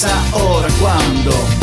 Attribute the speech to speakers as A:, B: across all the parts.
A: Si no es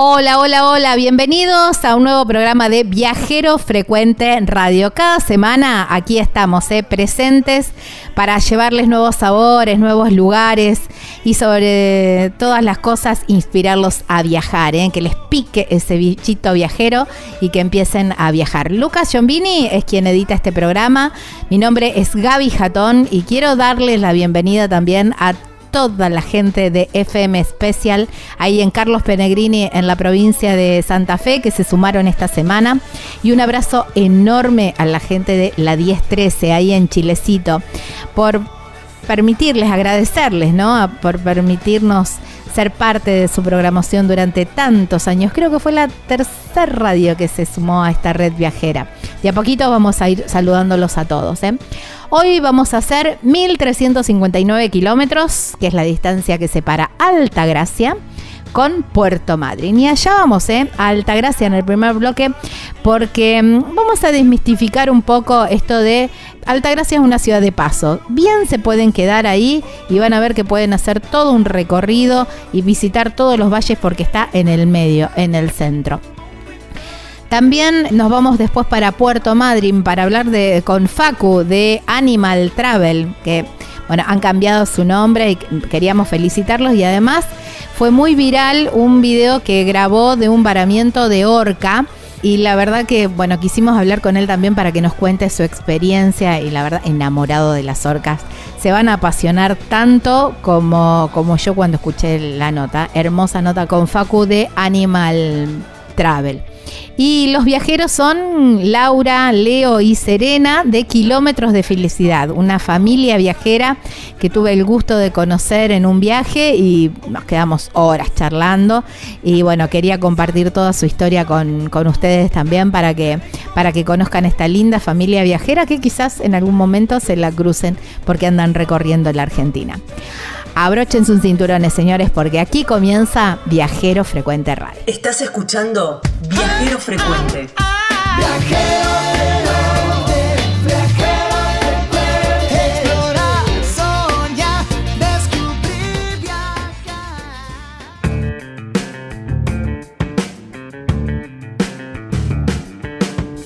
B: Hola, hola, hola, bienvenidos a un nuevo programa de Viajero Frecuente en Radio. Cada semana aquí estamos, eh, presentes para llevarles nuevos sabores, nuevos lugares y sobre todas las cosas inspirarlos a viajar, eh, que les pique ese bichito viajero y que empiecen a viajar. Lucas Giombini es quien edita este programa. Mi nombre es Gaby Jatón y quiero darles la bienvenida también a toda la gente de FM Special ahí en Carlos Penegrini en la provincia de Santa Fe que se sumaron esta semana y un abrazo enorme a la gente de la 1013 ahí en Chilecito por permitirles, agradecerles, ¿no? Por permitirnos ser parte de su programación durante tantos años. Creo que fue la tercera radio que se sumó a esta red viajera. De a poquito vamos a ir saludándolos a todos. ¿eh? Hoy vamos a hacer 1359 kilómetros, que es la distancia que separa Altagracia con Puerto Madryn. Y allá vamos, ¿eh? A Altagracia en el primer bloque, porque mm, vamos a desmistificar un poco esto de Altagracia es una ciudad de paso. Bien se pueden quedar ahí y van a ver que pueden hacer todo un recorrido y visitar todos los valles porque está en el medio, en el centro. También nos vamos después para Puerto Madryn para hablar de, con Facu de Animal Travel, que bueno, han cambiado su nombre y queríamos felicitarlos y además fue muy viral un video que grabó de un varamiento de orca y la verdad que, bueno, quisimos hablar con él también para que nos cuente su experiencia y la verdad, enamorado de las orcas. Se van a apasionar tanto como, como yo cuando escuché la nota. Hermosa nota con Facu de Animal Travel. Y los viajeros son Laura, Leo y Serena de Kilómetros de Felicidad, una familia viajera que tuve el gusto de conocer en un viaje y nos quedamos horas charlando. Y bueno, quería compartir toda su historia con, con ustedes también para que, para que conozcan esta linda familia viajera que quizás en algún momento se la crucen porque andan recorriendo la Argentina. Abrochen sus cinturones, señores, porque aquí comienza Viajero Frecuente Radio.
C: Estás escuchando Viajero Frecuente. Viajero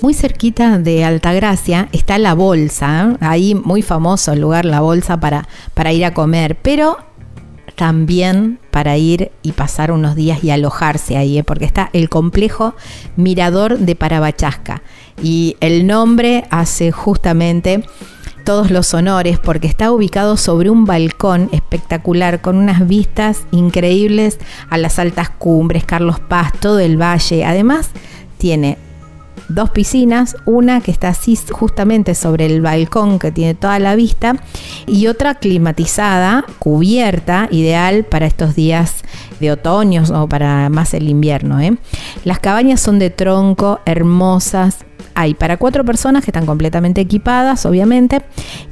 B: muy cerquita de Altagracia está la Bolsa, ahí muy famoso el lugar La Bolsa para, para ir a comer, pero también para ir y pasar unos días y alojarse ahí, ¿eh? porque está el complejo Mirador de Parabachasca. Y el nombre hace justamente todos los honores porque está ubicado sobre un balcón espectacular con unas vistas increíbles a las altas cumbres, Carlos Paz, todo el valle. Además, tiene dos piscinas, una que está así justamente sobre el balcón que tiene toda la vista y otra climatizada, cubierta, ideal para estos días de otoño o para más el invierno. ¿eh? Las cabañas son de tronco, hermosas, hay para cuatro personas que están completamente equipadas, obviamente,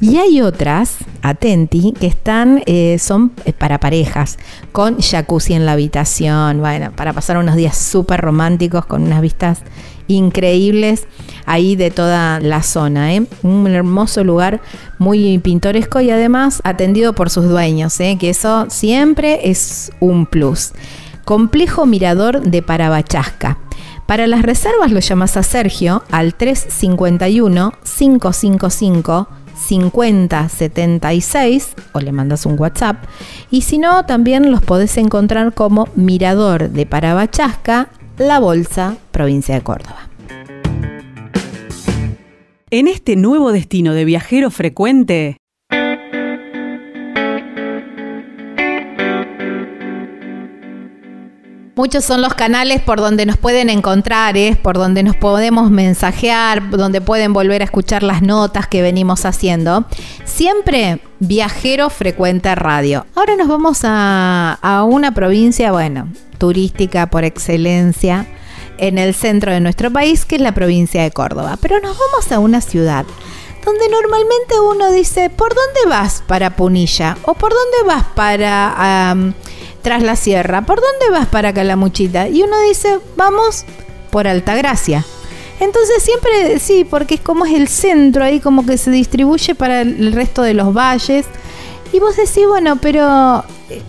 B: y hay otras, atenti, que están, eh, son eh, para parejas, con jacuzzi en la habitación, bueno, para pasar unos días súper románticos con unas vistas increíbles ahí de toda la zona. ¿eh? Un hermoso lugar muy pintoresco y además atendido por sus dueños, ¿eh? que eso siempre es un plus. Complejo Mirador de Parabachasca. Para las reservas lo llamas a Sergio al 351 555 5076 o le mandas un WhatsApp. Y si no, también los podés encontrar como Mirador de Parabachasca la Bolsa, provincia de Córdoba.
C: En este nuevo destino de viajero frecuente,
B: Muchos son los canales por donde nos pueden encontrar, ¿eh? por donde nos podemos mensajear, donde pueden volver a escuchar las notas que venimos haciendo. Siempre viajero frecuente radio. Ahora nos vamos a, a una provincia, bueno, turística por excelencia en el centro de nuestro país, que es la provincia de Córdoba. Pero nos vamos a una ciudad donde normalmente uno dice, ¿por dónde vas para Punilla? ¿O por dónde vas para Tras la Sierra? ¿Por dónde vas para Calamuchita? Y uno dice, vamos por Altagracia. Entonces siempre sí, porque es como es el centro ahí, como que se distribuye para el resto de los valles. Y vos decís, bueno, pero eh,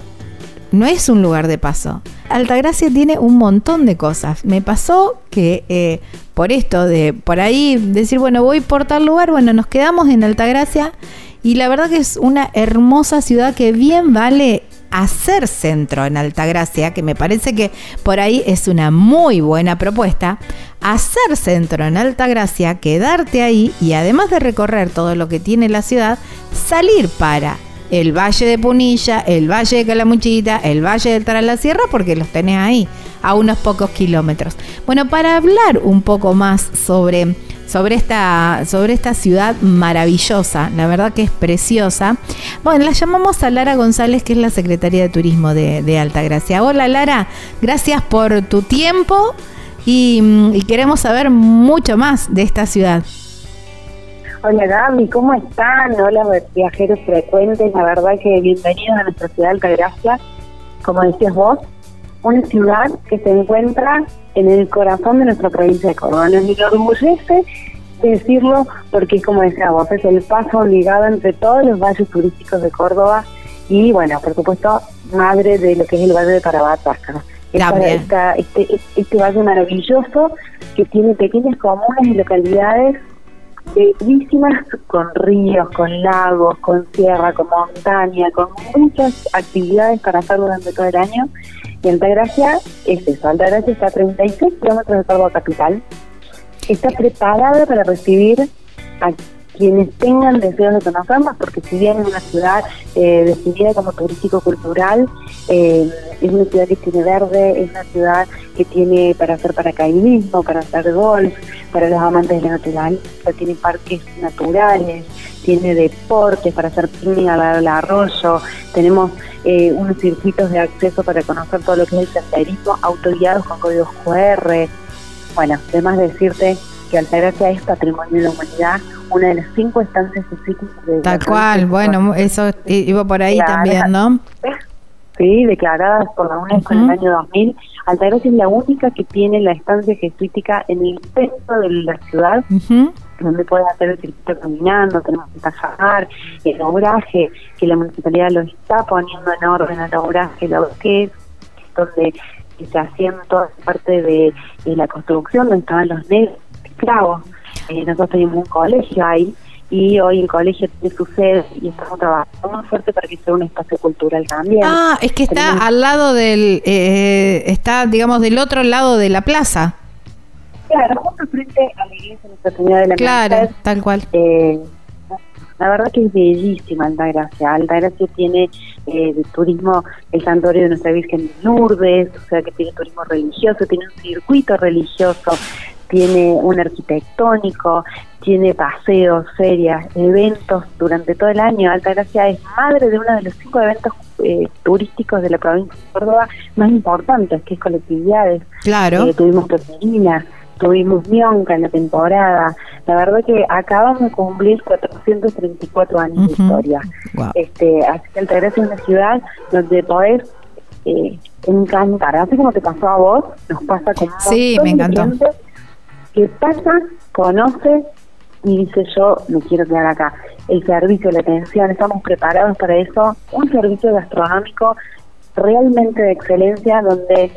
B: no es un lugar de paso. Altagracia tiene un montón de cosas. Me pasó que eh, por esto de por ahí decir, bueno, voy por tal lugar, bueno, nos quedamos en Altagracia y la verdad que es una hermosa ciudad que bien vale hacer centro en Altagracia, que me parece que por ahí es una muy buena propuesta, hacer centro en Altagracia, quedarte ahí y además de recorrer todo lo que tiene la ciudad, salir para el Valle de Punilla, el Valle de Calamuchita, el Valle de Tras la Sierra, porque los tenés ahí, a unos pocos kilómetros. Bueno, para hablar un poco más sobre, sobre, esta, sobre esta ciudad maravillosa, la verdad que es preciosa, bueno, la llamamos a Lara González, que es la secretaria de Turismo de, de Altagracia. Hola Lara, gracias por tu tiempo y queremos saber mucho más de esta ciudad.
D: Hola Gaby, ¿cómo están? Hola viajeros frecuentes, la verdad que bienvenidos a nuestra ciudad de Altagracia. Como decías vos, una ciudad que se encuentra en el corazón de nuestra provincia de Córdoba. Nos enorgullece decirlo porque, como decía vos, es el paso obligado entre todos los valles turísticos de Córdoba y, bueno, por supuesto, madre de lo que es el Valle de Carabatasca. Esta, este, este valle maravilloso que tiene pequeñas comunas y localidades bellísimas con ríos, con lagos, con sierra, con montaña, con muchas actividades para hacer durante todo el año. Y Altagracia es eso, Altagracia está a 36 kilómetros de Córdoba Capital. Está preparada para recibir a quienes tengan deseos de conocernos, porque si bien es una ciudad eh, definida como turístico-cultural, eh, es una ciudad que tiene verde, es una ciudad que tiene para hacer paracaidismo, para hacer golf, para los amantes de la naturaleza, tiene parques naturales, tiene deportes para hacer picnic al arroyo, tenemos eh, unos circuitos de acceso para conocer todo lo que es el senderismo, autoguiados con códigos QR. Bueno, además de decirte que Altagracia es patrimonio de la humanidad, una de las cinco estancias de
B: Tal cual, bueno, eso iba por ahí también, ¿no?
D: Sí, declaradas por la UNESCO en el año 2000. Altagracia es la única que tiene la estancia jesuítica en el centro de la ciudad, donde puedes hacer el circuito caminando, tenemos que tajar, el obraje, que la municipalidad lo está poniendo en orden al obraje, lo que es donde se hacían toda parte de, la construcción, donde estaban los negros esclavos. Eh, nosotros teníamos un colegio ahí y hoy el colegio tiene su sede y estamos trabajando muy fuerte para que sea un espacio cultural también.
B: Ah, es que está al lado del, eh, está digamos del otro lado de la plaza.
D: Claro, justo frente a la iglesia de Nuestra Señora de la
B: Claro, tal cual.
D: Eh, la verdad que es bellísima Altagracia. Altagracia tiene eh, de turismo el santuario de Nuestra Virgen de Lourdes, o sea que tiene turismo religioso, tiene un circuito religioso, tiene un arquitectónico, tiene paseos, ferias, eventos durante todo el año. Altagracia es madre de uno de los cinco eventos eh, turísticos de la provincia de Córdoba más importantes, que es colectividades.
B: Claro.
D: Eh, tuvimos Peperina, tuvimos Mionca en la temporada. La verdad que acabamos de cumplir 434 años de historia. Este, así que Altagracia es una ciudad donde podés eh, encantar. Así como te pasó a vos, nos pasa con
B: sí, me encantó.
D: Que pasa, conoce y dice yo me quiero quedar acá. El servicio, la atención, estamos preparados para eso. Un servicio gastronómico realmente de excelencia donde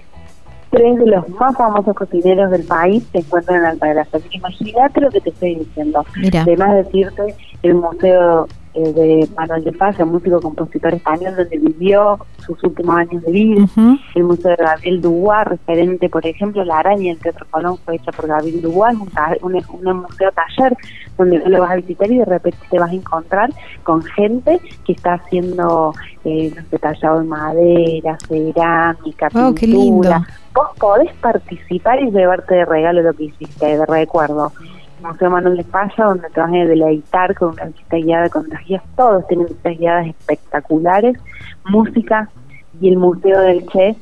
D: tres de los más famosos cocineros del país se encuentran en Altagracia. Así que imagínate lo que te estoy diciendo. Además decirte, el Museo eh, de Manuel de Paz, un músico compositor español donde vivió sus últimos años de vida, el Museo de Gabriel Dubois, referente, por ejemplo, La Araña del Teatro Colón fue hecha por Gabriel Dubois, un, un, museo taller donde lo vas a visitar y de repente te vas a encontrar con gente que está haciendo, eh, no sé, tallado en madera, cerámica,
B: oh,
D: pintura. Vos podés participar y llevarte de regalo lo que hiciste, de recuerdo. Museo Manuel de Falla, donde te vas a deleitar con una visita guiada con guías. Todos tienen visitas guiadas espectaculares, música y el Museo del Che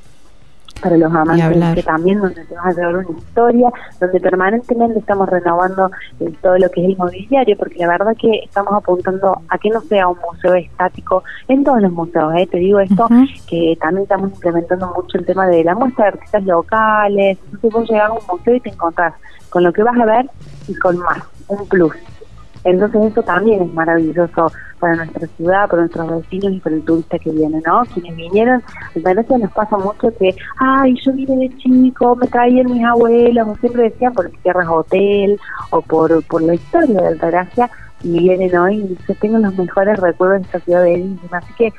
D: para los amantes que también donde te vas a llevar una historia, donde permanentemente estamos renovando eh, todo lo que es el mobiliario, porque la verdad que estamos apuntando a que no sea un museo estático en todos los museos, ¿eh? te digo esto, que también estamos implementando mucho el tema de la muestra de artistas locales, entonces vos llegas a un museo y te encontrás con lo que vas a ver y con más, un plus. Entonces eso también es maravilloso para nuestra ciudad, para nuestros vecinos y para el turista que viene, ¿no? Quienes vinieron, Altagracia nos pasa mucho que, ay, yo vine de chico, me traían mis abuelos, o siempre decían por tierras hotel o por, por la historia de Altagracia, y vienen hoy y dicen, tengo los mejores recuerdos de esta ciudad bellísima. Así que,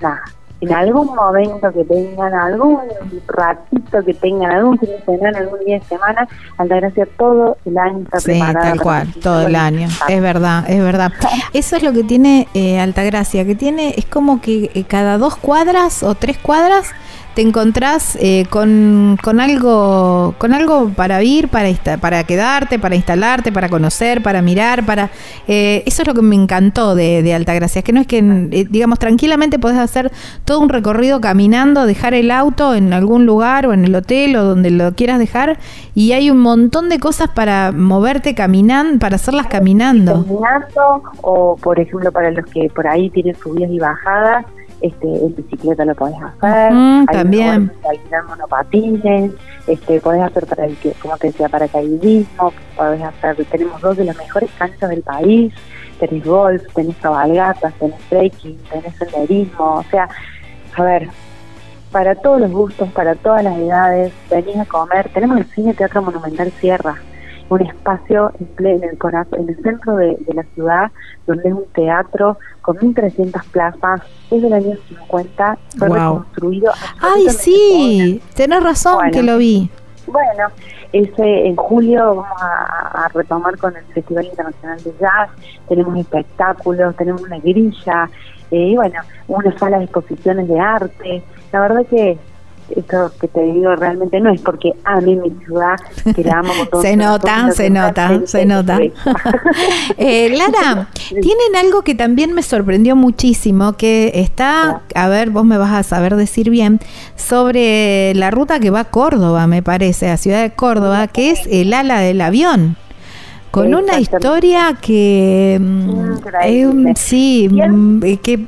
D: nada, en algún momento que tengan, algún ratito que tengan, algún fin de semana, algún día de semana, Altagracia todo el año está
B: sí, tal cual, todo el año. Es verdad, es verdad. Eso es lo que tiene eh, Altagracia, que tiene, es como que eh, cada dos cuadras o tres cuadras te encontrás eh, con, con, algo con algo para ir, para, para quedarte, para instalarte, para conocer, para mirar, para eh, eso es lo que me encantó de, de Altagracia, es que no es que, eh, digamos, tranquilamente podés hacer todo un recorrido caminando, dejar el auto en algún lugar o en el hotel o donde lo quieras dejar y hay un montón de cosas para moverte caminando, para hacerlas caminando.
D: Caminando o, por ejemplo, para los que por ahí tienen subidas y bajadas, este, en bicicleta lo podés hacer,
B: hay también.
D: alquilar monopatines, este, podés hacer para el que, como te decía, paracaidismo, podés hacer, tenemos dos de las mejores canchas del país, tenés golf, tenés cabalgatas, tenés trekking, tenés senderismo, o sea, a ver, para todos los gustos, para todas las edades, venís a comer, tenemos el cine Teatro Monumental Sierra, un espacio en, el, corazón, en el centro de, la ciudad, donde es un teatro con 1.300 plazas, es del año 50, fue reconstruido.
B: ¡Ay, sí! Tenés razón que lo vi.
D: Bueno, ese en julio vamos a, retomar con el Festival Internacional de Jazz, tenemos espectáculos, tenemos una grilla, eh, y bueno, una sala de exposiciones de arte. La verdad que esto que te digo realmente no es porque a mí mi ciudad, que la amo
B: Se nota, se nota, se nota. eh, Lara, tienen algo que también me sorprendió muchísimo, que está, a ver, vos me vas a saber decir bien, sobre la ruta que va a Córdoba, me parece, a Ciudad de Córdoba, que es el ala del avión. Con una historia que mm, sí, mm, que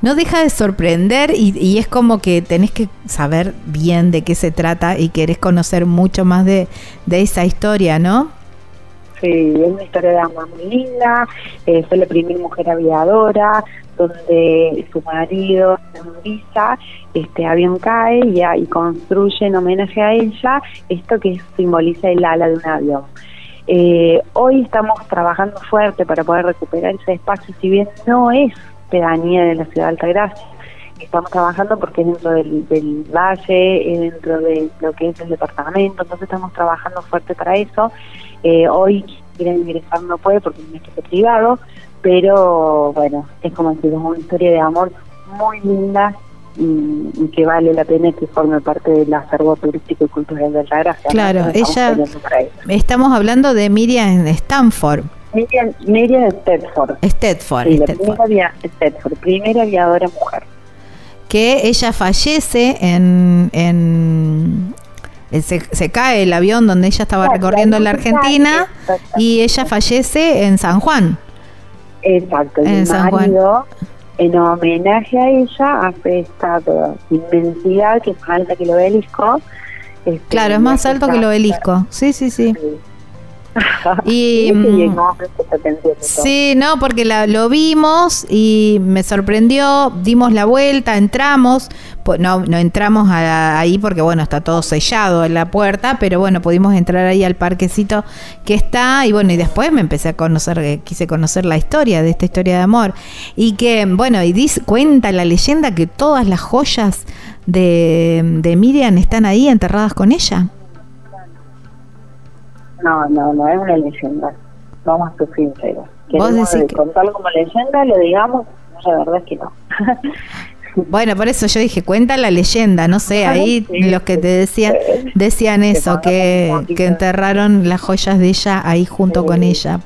B: no deja de sorprender y, y, es como que tenés que saber bien de qué se trata y querés conocer mucho más de, de esa historia, ¿no?
D: Sí, es una historia de amor muy linda. Eh, fue la primera mujer aviadora, donde su marido en visa, este avión cae y, y construye en homenaje a ella esto que simboliza el ala de un avión. Eh, hoy estamos trabajando fuerte para poder recuperar ese espacio, si bien no es pedanía de la ciudad de Altagracia, estamos trabajando porque es dentro del, valle, es dentro de lo que es el departamento, entonces estamos trabajando fuerte para eso. Eh, hoy quieren ingresar no puede porque es un espacio privado, pero bueno, es como decir, es una historia de amor muy linda y, que vale la pena que forme parte del acervo turístico y cultural de la Gracia.
B: Claro, ella, estamos hablando de Miriam Stanford.
D: Miriam, Miriam Stedford.
B: Stedford,
D: sí, Primera, Stedford, primera aviadora mujer.
B: Que ella fallece en, en se, cae el avión donde ella estaba recorriendo en la Argentina y ella fallece en San Juan.
D: Exacto, en San Juan. En homenaje a ella hace esta inmensidad que es más alta que el obelisco.
B: Este, claro, es más alto que el obelisco. Sí, sí, sí.
D: y mm,
B: sí, no, porque lo vimos y me sorprendió, dimos la vuelta, entramos, no, no entramos ahí porque bueno, está todo sellado en la puerta, pero bueno, pudimos entrar ahí al parquecito que está y bueno, y después me empecé a conocer, eh, quise conocer la historia de esta historia de amor. Y que bueno, y dice, cuenta la leyenda que todas las joyas de, de Miriam están ahí enterradas con ella.
D: No, no, no es una leyenda. Vamos a ser sinceros. ¿Vos que... contarlo como leyenda, lo digamos, la verdad es que no.
B: Bueno, por eso yo dije, cuenta la leyenda, no sé, ahí los que te decían, decían eso, que, que enterraron las joyas de ella ahí junto con ella,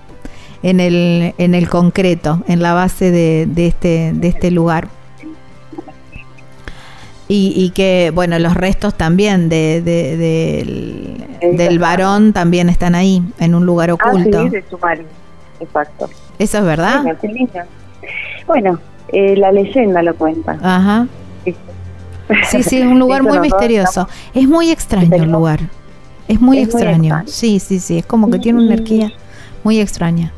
B: en el, en el concreto, en la base de, de, este, de este lugar. Y, y, que, bueno, los restos también de, del, varón también están ahí, en un lugar oculto.
D: Ah, sí, de su marido. Exacto.
B: ¿Eso es verdad?
D: bueno, eh, la leyenda lo cuenta.
B: Ajá. Sí, sí, es un lugar muy misterioso. Es muy extraño el lugar. Es muy, extraño. Sí, sí, sí. Es como que tiene una energía muy extraña.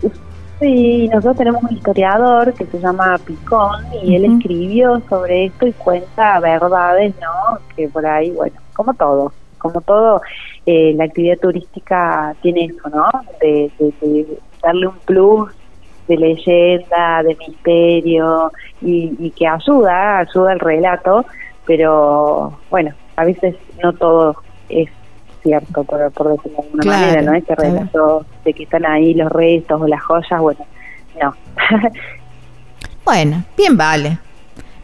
D: Sí, nosotros tenemos un historiador que se llama Picón y él escribió sobre esto y cuenta verdades, ¿no? Que por ahí, bueno, como todo, como todo, eh, la actividad turística tiene eso, ¿no? De, darle un plus de leyenda, de misterio y, que ayuda, ayuda al relato, pero bueno, a veces no todo es cierto, por, por decirlo de alguna manera, ¿no? Este relato de que están ahí los restos o las joyas, bueno, no.
B: bueno, bien vale.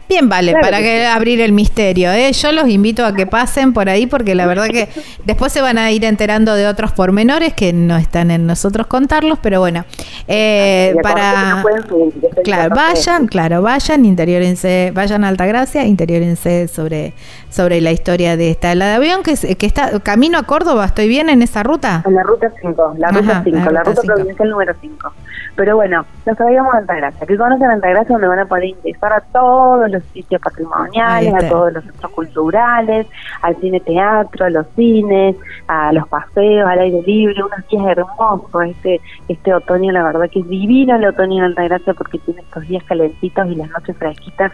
B: Bien, vale, para que, abrir el misterio. ¿eh? Yo los invito a que pasen por ahí porque la verdad que después se van a ir enterando de otros pormenores que no están en nosotros contarlos, pero bueno, eh, para... claro, vayan, claro, vayan, interiorense, vayan a Altagracia, interiorense sobre, sobre la historia de esta la de avión que, que está camino a Córdoba, ¿estoy bien en esa ruta?
D: En la ruta 5, la ruta 5, la ruta, provincial número 5. Pero bueno, nos traíamos a Altagracia, que conocen Altagracia donde van a poder ingresar a todos los sitios patrimoniales, a todos los centros culturales, al cine teatro, a los cines, a los paseos, al aire libre, unos días hermosos. Este, este otoño, la verdad que es divino el otoño en Altagracia porque tiene estos días calentitos y las noches fresquitas.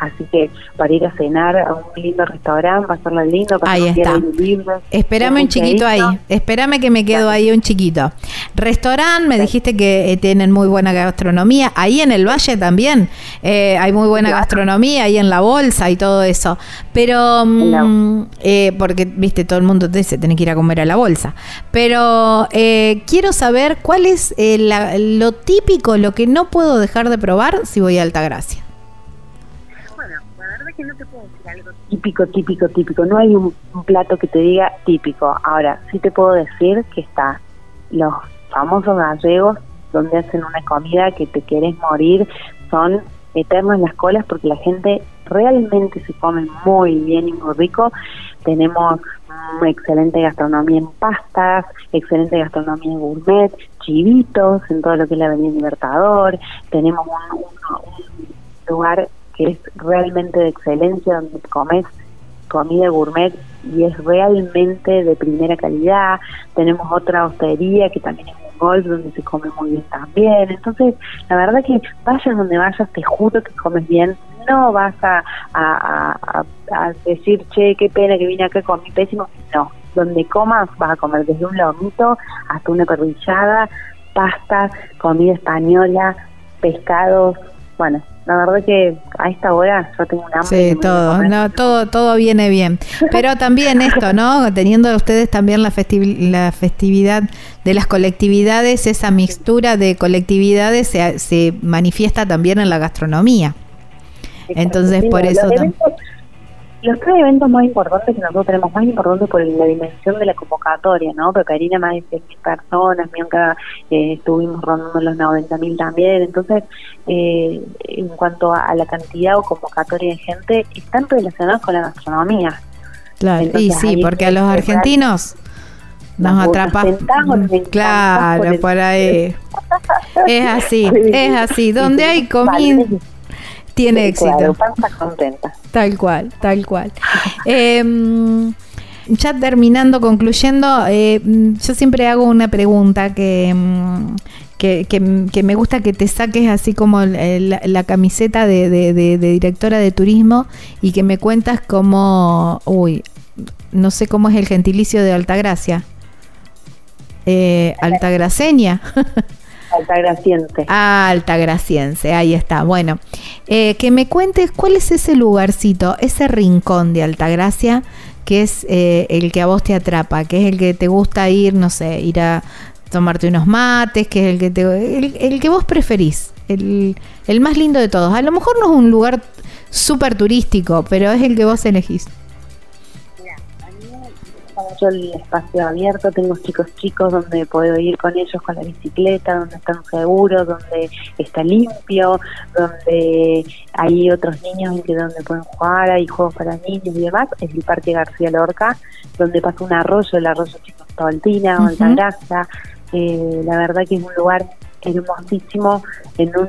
D: Así que para ir a cenar a un lindo restaurante, pasarlo lindo, pasar
B: ahí está. libre. Espérame un chiquito ahí, espérame que me quedo ahí un chiquito. Restaurante, me dijiste que eh, tienen muy buena gastronomía. Ahí en el valle también eh, hay muy buena gastronomía, ahí en la bolsa y todo eso. Pero, mm, eh, porque, viste, todo el mundo te dice, tenés que ir a comer a la bolsa. Pero quiero saber cuál es lo típico, lo que no puedo dejar de probar si voy a Altagracia
D: que no te puedo decir algo típico, típico, típico. No hay un, plato que te diga típico. Ahora, sí te puedo decir que está los famosos gallegos, donde hacen una comida que te querés morir. Son eternos las colas porque la gente realmente se come muy bien y muy rico. Tenemos mm, excelente gastronomía en pastas, excelente gastronomía en gourmet, chivitos en todo lo que es la Avenida Libertador, tenemos un, un lugar que es realmente de excelencia donde comes comida gourmet y es realmente de primera calidad. Tenemos otra hostería que también es un golf donde se come muy bien también. Entonces, la verdad que vayas donde vayas, te juro que comes bien. No vas a, a, a, decir, che, qué pena que vine acá con mi pésimo. No, donde comas vas a comer desde un lomito hasta una parrillada, pasta, comida española, pescados, bueno, la verdad que a esta hora yo tengo una hambre.
B: Sí, todo, no, todo, todo viene bien. Pero también esto, ¿no? Teniendo ustedes también la, la festividad de las colectividades, esa mixtura de colectividades se, se manifiesta también en la gastronomía. Entonces, por eso también
D: los tres eventos más importantes que nosotros tenemos, más importantes por la dimensión de la convocatoria, ¿no? Peperina más de 100.000 personas, Mionca eh, estuvimos rondando los 90.000 también, entonces eh, en cuanto a, la cantidad o convocatoria de gente, están relacionados con la gastronomía.
B: Claro, y sí, porque a los argentinos nos atrapa. Claro, por ahí. Es así, es así. Donde hay comida tiene éxito.
D: contenta.
B: Tal cual, tal cual. Em, ya terminando, concluyendo, eh, yo siempre hago una pregunta em, que, que, me gusta que te saques así como la, camiseta de, directora de turismo y que me cuentas cómo, uy, no sé cómo es el gentilicio de Altagracia. Eh, altagraceña.
D: Altagraciense.
B: Ah, Altagraciense, ahí está. Bueno, eh, que me cuentes cuál es ese lugarcito, ese rincón de Altagracia que es eh, el que a vos te atrapa, que es el que te gusta ir, no sé, ir a tomarte unos mates, que es el que te, el, que vos preferís, el, el más lindo de todos. A lo mejor no es un lugar súper turístico, pero es el que vos elegís
D: mucho el espacio abierto, tengo chicos chicos donde puedo ir con ellos con la bicicleta, donde están seguros, donde está limpio, donde hay otros niños en que donde pueden jugar, hay juegos para niños y demás, es el Parque García Lorca, donde pasa un arroyo, el arroyo Chico Altina o Altagracia, eh, la verdad que es un lugar hermosísimo en un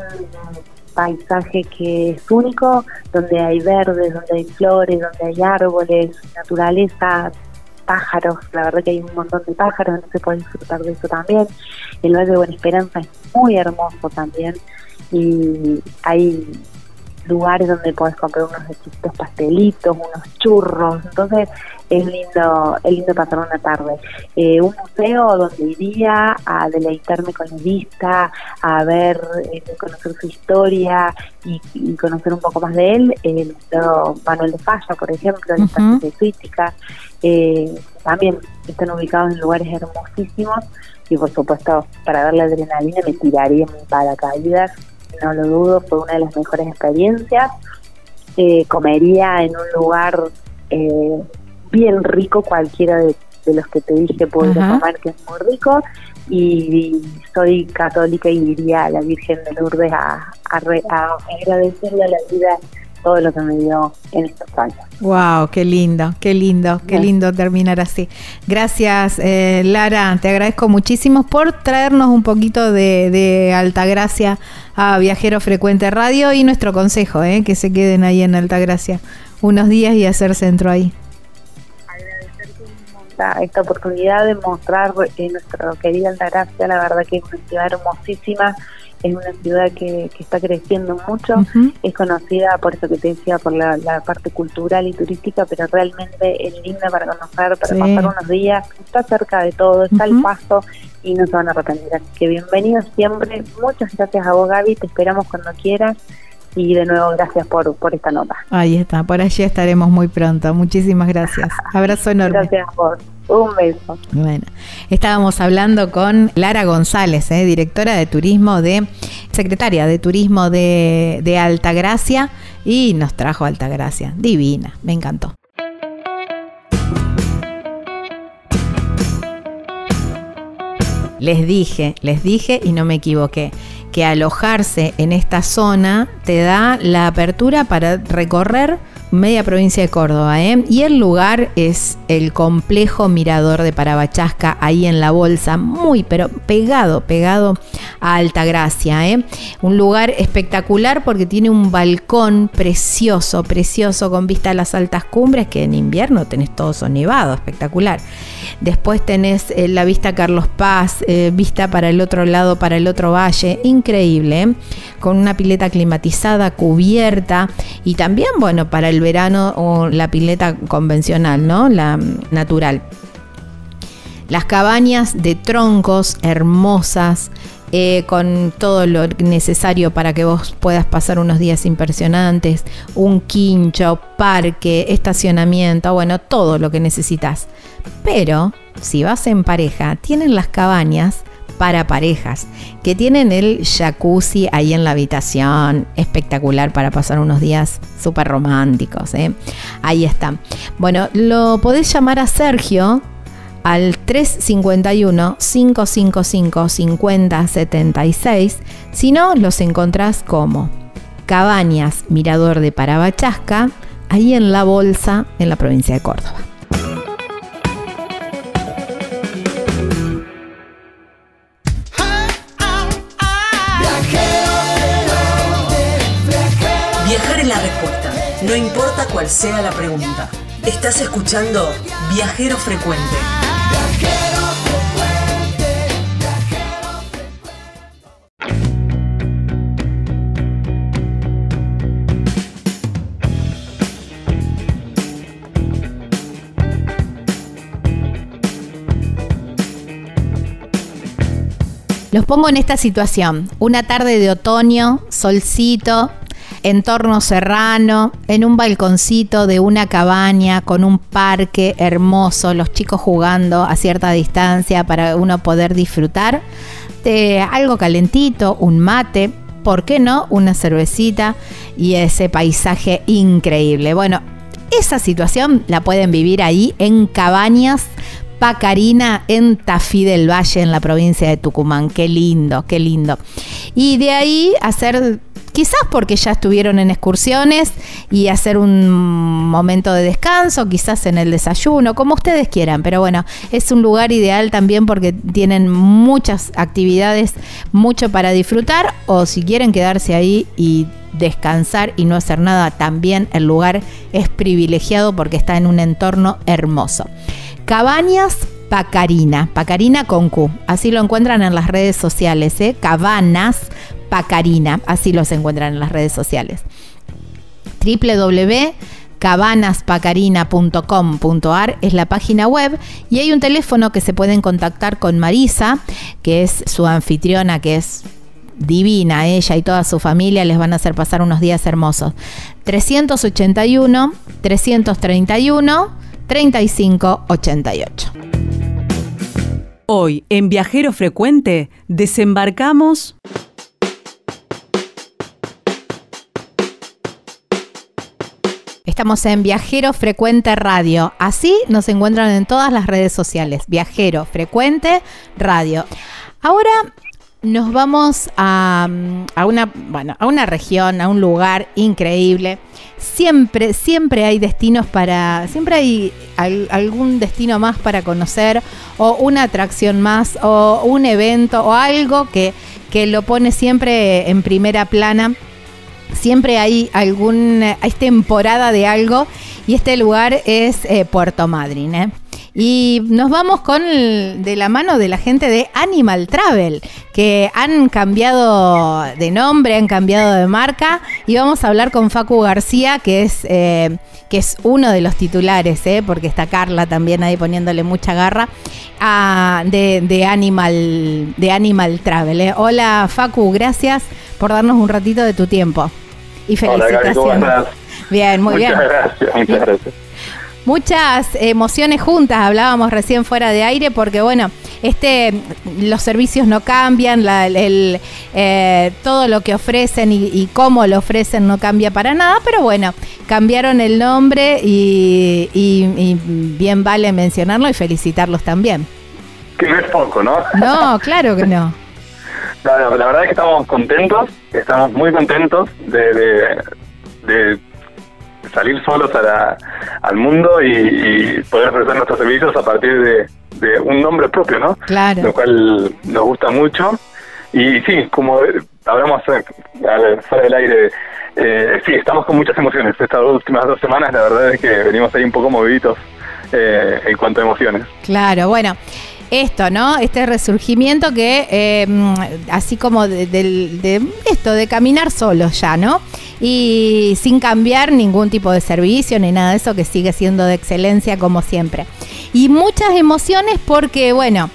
D: paisaje que es único, donde hay verdes, donde hay flores, donde hay árboles, naturaleza pájaros, la verdad que hay un montón de pájaros, no se puede disfrutar de eso también. El Valle de Buena Esperanza es muy hermoso también y hay lugares donde puedes comprar unos chiquitos pastelitos, unos churros, entonces es lindo, es lindo pasar una tarde. Eh, un museo donde iría a deleitarme con la vista, a ver, eh, conocer su historia y, conocer un poco más de él, el Museo Manuel de Falla, por ejemplo, la uh de Crítica, eh, también están ubicados en lugares hermosísimos y por supuesto para ver la adrenalina me tiraría en paracaídas no lo dudo, fue una de las mejores experiencias. Eh, comería en un lugar eh, bien rico, cualquiera de, los que te dije puedo comer, que es muy rico. Y, soy católica y iría a la Virgen de Lourdes a, a agradecerle a la vida todo lo que me dio en estos años.
B: Wow, qué lindo, qué lindo, qué lindo terminar así. Gracias, eh, Lara, te agradezco muchísimo por traernos un poquito de, de Altagracia a Viajero Frecuente Radio y nuestro consejo, eh, que se queden ahí en Altagracia unos días y hacer centro ahí.
D: Esta, esta oportunidad de mostrar eh, nuestra querida Altagracia, la verdad que es una ciudad hermosísima es una ciudad que, está creciendo mucho, es conocida por eso que te decía, por la, parte cultural y turística, pero realmente es linda para conocer, para pasar unos días, está cerca de todo, está al paso y no se van a arrepentir. Así que bienvenidos siempre, muchas gracias a vos Gaby, te esperamos cuando quieras y de nuevo gracias por, por esta nota.
B: Ahí está, por allí estaremos muy pronto. Muchísimas gracias. Abrazo enorme.
D: Gracias por un beso.
B: Bueno, estábamos hablando con Lara González, eh, directora de turismo de, secretaria de turismo de, de Altagracia, y nos trajo Altagracia. Divina, me encantó. Les dije, les dije y no me equivoqué que alojarse en esta zona te da la apertura para recorrer media provincia de Córdoba, ¿eh? Y el lugar es el complejo Mirador de Parabachasca, ahí en la bolsa, muy, pero pegado, pegado a Altagracia, ¿eh? Un lugar espectacular porque tiene un balcón precioso, precioso, con vista a las altas cumbres, que en invierno tenés todo sonivado, espectacular. Después tenés eh, la vista Carlos Paz, eh, vista para el otro lado, para el otro valle, increíble, ¿eh? con una pileta climatizada, cubierta y también, bueno, para el verano o la pileta convencional, ¿no? La mm, natural. Las cabañas de troncos hermosas, con todo lo necesario para que vos puedas pasar unos días impresionantes, un quincho, parque, estacionamiento, bueno, todo lo que necesitas. Pero si vas en pareja, tienen las cabañas para parejas, que tienen el jacuzzi ahí en la habitación, espectacular para pasar unos días súper románticos. ¿eh? Ahí está. Bueno, lo podés llamar a Sergio al 351 555 5076. Si no, los encontrás como Cabañas Mirador de Parabachasca, ahí en La Bolsa, en la provincia de Córdoba.
C: No importa cuál sea la pregunta. Estás escuchando Viajero Frecuente.
B: Los pongo en esta situación. Una tarde de otoño, solcito, entorno serrano, en un balconcito de una cabaña con un parque hermoso, los chicos jugando a cierta distancia para uno poder disfrutar de algo calentito, un mate, ¿por qué no? Una cervecita y ese paisaje increíble. Bueno, esa situación la pueden vivir ahí en Cabañas Pacarina en Tafí del Valle, en la provincia de Tucumán. Qué lindo, qué lindo. Y de ahí hacer quizás porque ya estuvieron en excursiones y hacer un momento de descanso, quizás en el desayuno, como ustedes quieran, pero bueno, es un lugar ideal también porque tienen muchas actividades, mucho para disfrutar o si quieren quedarse ahí y descansar y no hacer nada, también el lugar es privilegiado porque está en un entorno hermoso. Cabañas Pacarina, Pacarina con Q. Así lo encuentran en las redes sociales, ¿eh? Cabanas Pacarina, así los encuentran en las redes sociales. www.cabanaspacarina.com.ar es la página web y hay un teléfono que se pueden contactar con Marisa, que es su anfitriona, que es divina, ella y toda su familia les van a hacer pasar unos días hermosos. 381 331 3588.
C: Hoy en Viajero Frecuente desembarcamos
B: Estamos en Viajero Frecuente Radio. Así nos encuentran en todas las redes sociales. Viajero Frecuente Radio. Ahora nos vamos a, una, bueno, a una región, a un lugar increíble. Siempre, siempre hay destinos para, siempre hay algún destino más para conocer o una atracción más o un evento o algo que, que lo pone siempre en primera plana siempre hay algún, hay temporada de algo y este lugar es eh, Puerto Madryn. ¿eh? Y nos vamos con de la mano de la gente de Animal Travel, que han cambiado de nombre, han cambiado de marca, y vamos a hablar con Facu García, que es, eh, que es uno de los titulares, porque está Carla también ahí poniéndole mucha garra, de, Animal, de Animal Travel. Hola Facu, gracias por darnos un ratito de tu tiempo. Y felicitaciones. Hola, Bien, muy
E: bien.
B: Muchas
E: gracias, muchas gracias.
B: Muchas emociones juntas, hablábamos recién fuera de aire, porque bueno, este, los servicios no cambian, el, eh, todo lo que ofrecen y, cómo lo ofrecen no cambia para nada, pero bueno, cambiaron el nombre y, y bien vale mencionarlo y felicitarlos también.
E: Que no es poco, ¿no?
B: No, claro que no.
E: La, verdad es que estamos contentos, estamos muy contentos de, de, salir solos a la- al mundo y, y poder ofrecer nuestros servicios a partir de, de un nombre propio, ¿no?
B: Claro.
E: Lo cual nos gusta mucho. Y sí, como hablamos eh, al- fuera del aire, eh, sí, estamos con muchas emociones. Estas últimas dos semanas, la verdad es que venimos ahí un poco moviditos eh, en cuanto a emociones.
B: Claro, bueno. Esto, ¿no? Este resurgimiento que, eh, así como de, de esto, de caminar solos ya, ¿no? Y sin cambiar ningún tipo de servicio ni nada de eso, que sigue siendo de excelencia como siempre. Y muchas emociones porque, bueno,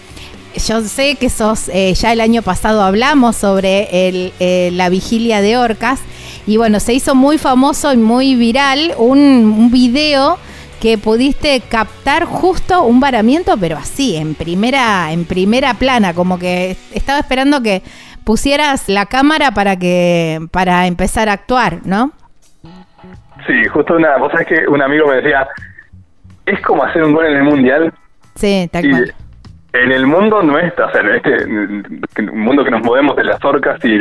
B: yo sé que sos, eh, ya el año pasado hablamos sobre el, eh, la vigilia de orcas y bueno, se hizo muy famoso y muy viral un, un video que pudiste captar justo un varamiento, pero así, en primera, en primera plana, como que estaba esperando que pusieras la cámara para que, para empezar a actuar, ¿no?
E: Sí, justo una, vos sabés que un amigo me decía, es como hacer un gol en el mundial
B: Sí, tal cual.
E: en el mundo nuestro, o sea, en este mundo que nos movemos de las orcas y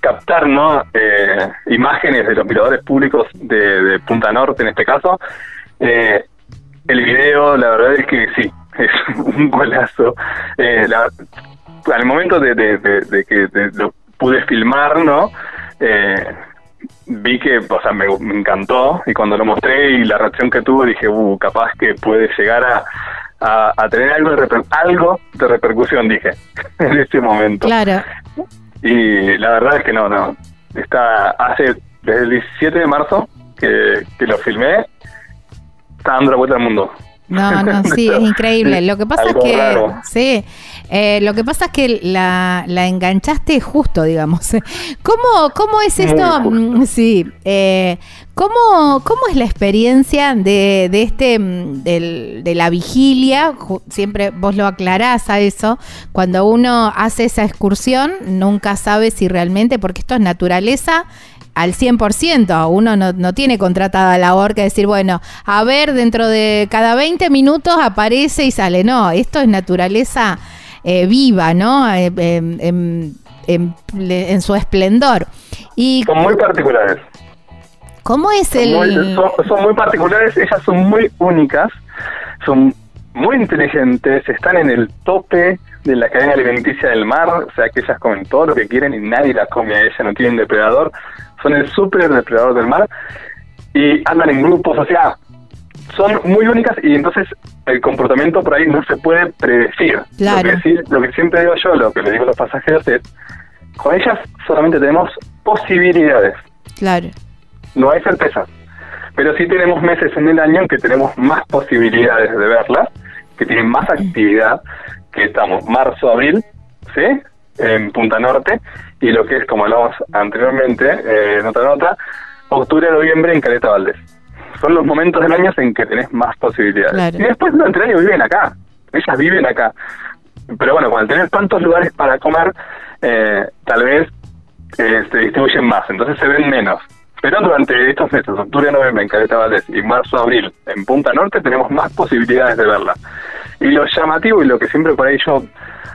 E: captar no Eh, imágenes de los miradores públicos de, de Punta Norte en este caso, eh, el video la verdad es que sí, es un golazo. Eh, la- al momento de, de- de- de que lo pude filmar, ¿no? Eh, vi que, o sea, me, me encantó y cuando lo mostré y la reacción que tuvo dije, uh, capaz que puede llegar a, a, a tener algo de, reper- algo de repercusión, dije, en ese momento.
B: Claro.
E: Y la verdad es que no, no. Está hace desde el 17 de marzo que, que lo filmé, está dando la vuelta al mundo.
B: No, no, sí, es increíble. Lo que pasa es que,
E: raro.
B: sí, eh, lo que pasa es que la, la enganchaste justo, digamos. ¿Cómo, cómo es esto? Mm, Sí, eh, ¿cómo, ¿cómo es la experiencia de, de este, mm, del- de la vigilia? Siempre vos lo aclarás a eso. Cuando uno hace esa excursión, nunca sabe si realmente, porque esto es naturaleza, al 100%. Uno no, no tiene contratada la orca de decir, bueno, a ver, dentro de cada 20 minutos aparece y sale. No, esto es naturaleza eh, viva, ¿no? Eh, em, en, su esplendor. ¿Y
E: Son muy particulares.
B: cómo es
E: Son
B: el...?
E: muy, son- son muy particulares, ellas son muy únicas, son muy inteligentes, están en el tope de la cadena alimenticia del mar, o sea que ellas comen todo lo que quieren y nadie las come a ellas, no tienen depredador, son el super depredador del mar y andan en grupos, o sea, son muy únicas y entonces el comportamiento por ahí no se puede predecir.
B: Claro.
E: Lo, que sí- lo que siempre digo yo, lo que le digo a los pasajeros es, con ellas solamente tenemos posibilidades
B: Claro,
E: no hay certeza. Pero sí tenemos meses en el año en que tenemos más posibilidades de verlas, que tienen más actividad, que estamos marzo, abril, ¿sí? En Punta Norte, y lo que es, como hablamos anteriormente, eh, en otra nota, octubre, noviembre en Caleta Valdés. Son los momentos del año en que tenés más posibilidades.
B: Claro.
E: Y después durante el año viven acá, ellas viven acá. Pero bueno, cuando tener tantos lugares para comer, eh, tal vez eh, se distribuyen más, entonces se ven menos. Pero durante estos meses, octubre, noviembre en Caleta Valdés y marzo, abril en Punta Norte, tenemos más posibilidades de verla. Y lo llamativo y lo que siempre por ahí yo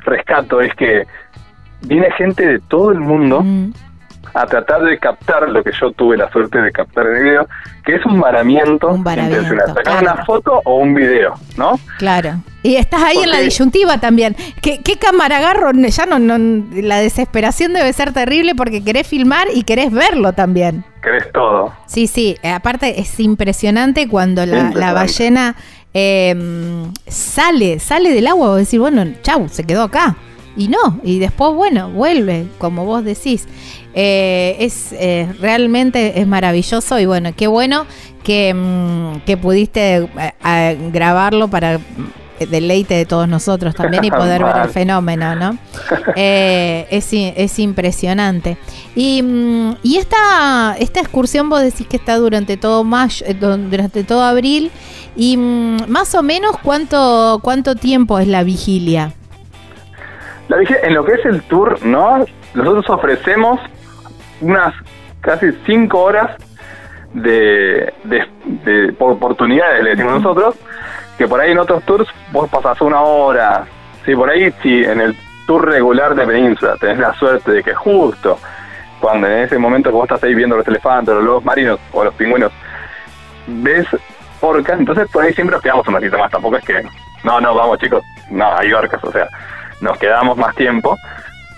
E: rescato es que viene gente de todo el mundo
B: Mm,
E: a tratar de captar lo que yo tuve la suerte de captar en el video, que es un varamiento,
B: Un varamiento,
E: intencional. Sacar
B: claro.
E: una foto o un video, ¿no?
B: claro. Y estás ahí en la disyuntiva también. ¿Qué, qué cámara agarro? Ya no, no, la desesperación debe ser terrible porque querés filmar y querés verlo también.
E: Crees todo.
B: Sí, sí, eh, aparte es impresionante cuando la, ballena eh, sale, sale del agua, vos decís, bueno, chau, se quedó acá. Y no, y después, bueno, vuelve, como vos decís. Eh, es eh, realmente es maravilloso y bueno, qué bueno que, mm, que pudiste eh, a- grabarlo para deleite de todos nosotros también y poder ver el fenómeno, ¿no? Eh, es, es impresionante. Y, mm, y esta, esta excursión vos decís que está durante todo mayo, durante todo abril. Y mm, más o menos cuánto, cuánto tiempo es la vigilia.
E: La dije, en lo que es el tour, ¿no? Nosotros ofrecemos unas casi cinco horas de, de, de oportunidades, le decimos nosotros, que por ahí en otros tours vos pasás una hora. Sí, por ahí, si en el tour regular de Península tenés la suerte de que justo cuando en ese momento que vos estás ahí viendo los elefantes, los lobos marinos o los pingüinos, ves orcas, entonces por ahí siempre nos quedamos un ratito más. Tampoco es que, no, no, vamos chicos, no, hay orcas, o sea, nos quedamos más tiempo.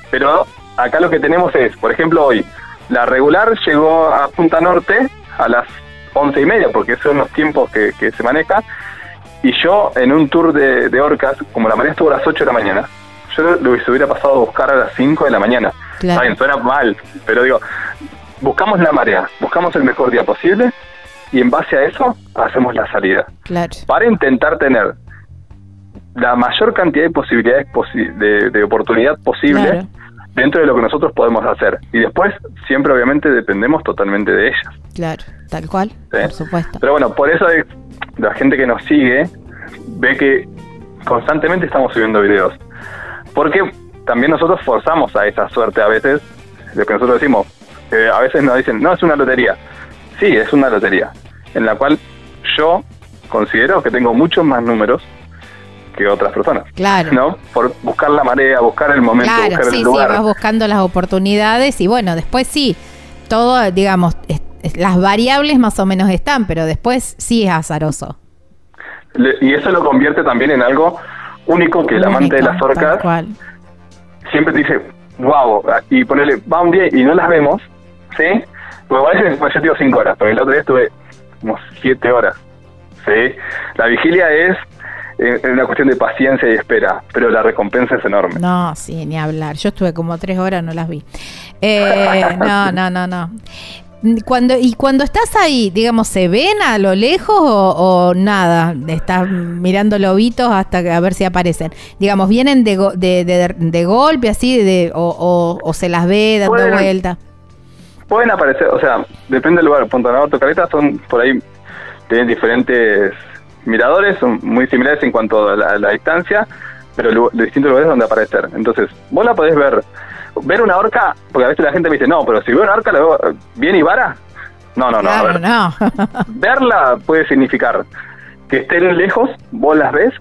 E: Pero acá lo que tenemos es, por ejemplo, hoy, la regular llegó a Punta Norte a las once y media, porque esos son los tiempos que, que se maneja. Y yo, en un tour de, de orcas, como la marea estuvo a las 8 de la mañana, yo lo hubiera pasado a buscar a las 5 de la mañana.
B: Claro.
E: Está bien, suena mal, pero digo, buscamos la marea, buscamos el mejor día posible y en base a eso hacemos la salida.
B: Claro.
E: Para intentar tener la mayor cantidad de posibilidades posi- de, de oportunidad posible
B: Claro.
E: dentro de lo que nosotros podemos hacer. Y después, siempre obviamente dependemos totalmente de ellas.
B: Claro, tal cual,
E: ¿sí?
B: por supuesto.
E: Pero bueno, por eso es- la gente que nos sigue ve que constantemente estamos subiendo videos. Porque también nosotros forzamos a esa suerte a veces, lo que nosotros decimos, eh, a veces nos dicen, no, es una lotería. Sí, es una lotería, en la cual yo considero que tengo muchos más números que otras personas.
B: Claro.
E: ¿No? Por buscar la marea, buscar el momento,
B: Claro,
E: buscar
B: sí,
E: el
B: sí,
E: lugar.
B: vas buscando las oportunidades y bueno, después sí, todo, digamos, es- es- las variables más o menos están, pero después sí es azaroso.
E: Le- y eso lo convierte también en algo único que el amante de las orcas siempre te dice, wow, y ponerle, va un día y no las vemos, ¿sí? Porque a veces pues, yo digo cinco horas, pero el otro día estuve como siete horas, ¿sí? La vigilia es eh, una cuestión de paciencia y espera, pero la recompensa es enorme.
B: No, sí, ni hablar. Yo estuve como tres horas, no las vi. Eh, no, no, no, no. Cuando, y cuando estás ahí, digamos, ¿se ven a lo lejos o, o nada? Estás mirando lobitos hasta que- a ver si aparecen. Digamos, ¿vienen de, go- de, de- de golpe así de, o, o- o se las ve dando
E: Pueden-
B: vuelta?
E: Pueden aparecer, o sea, depende del lugar. Punta Norte, Caleta son por ahí, tienen diferentes miradores, son muy similares en cuanto a la, a la distancia, pero lu- de distintos lugares donde aparecer. Entonces, vos la podés ver. Ver una orca, porque a veces la gente me dice, no, pero si veo una orca, ¿la veo bien y vara? No, no, no. a
B: claro,
E: ver.
B: no.
E: Verla puede significar que estén lejos, vos las ves,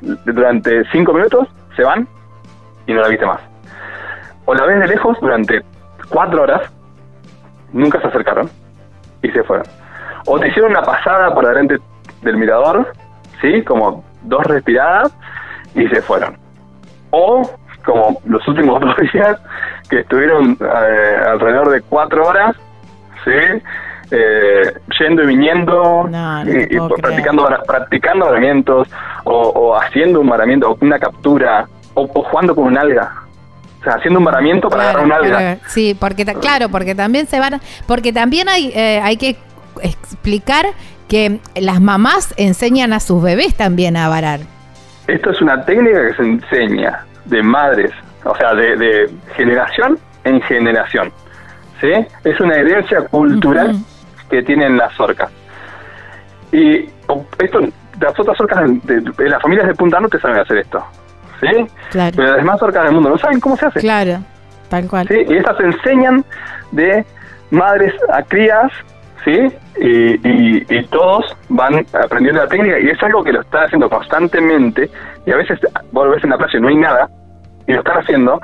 E: durante cinco minutos se van y no la viste más. O la ves de lejos durante cuatro horas, nunca se acercaron y se fueron. O te hicieron una pasada por delante del mirador, ¿sí? Como dos respiradas y se fueron. O como los últimos dos días que estuvieron eh, alrededor de cuatro horas, ¿sí? Eh, yendo y viniendo
B: No, no
E: y, practicando, practicando varamientos o, o haciendo un varamiento o una captura o, o jugando con un alga. O sea, haciendo un varamiento para
B: Claro,
E: agarrar un alga.
B: claro. Sí, porque claro, porque también se van, porque también hay eh, hay que explicar que las mamás enseñan a sus bebés también a varar.
E: Esto es una técnica que se enseña de madres, o sea, de, de generación en generación. ¿Sí? Es una herencia cultural que tienen las orcas. Y esto, las otras orcas de, de las familias de Punta Norte saben hacer esto. ¿Sí?
B: Claro.
E: Pero las demás orcas del mundo no saben cómo se hace.
B: Claro, tal cual.
E: ¿sí? Y estas enseñan de madres a crías, ¿sí? Y, y- y todos van aprendiendo la técnica y es algo que lo están haciendo constantemente y a veces vos lo ves en la playa y no hay nada y lo están haciendo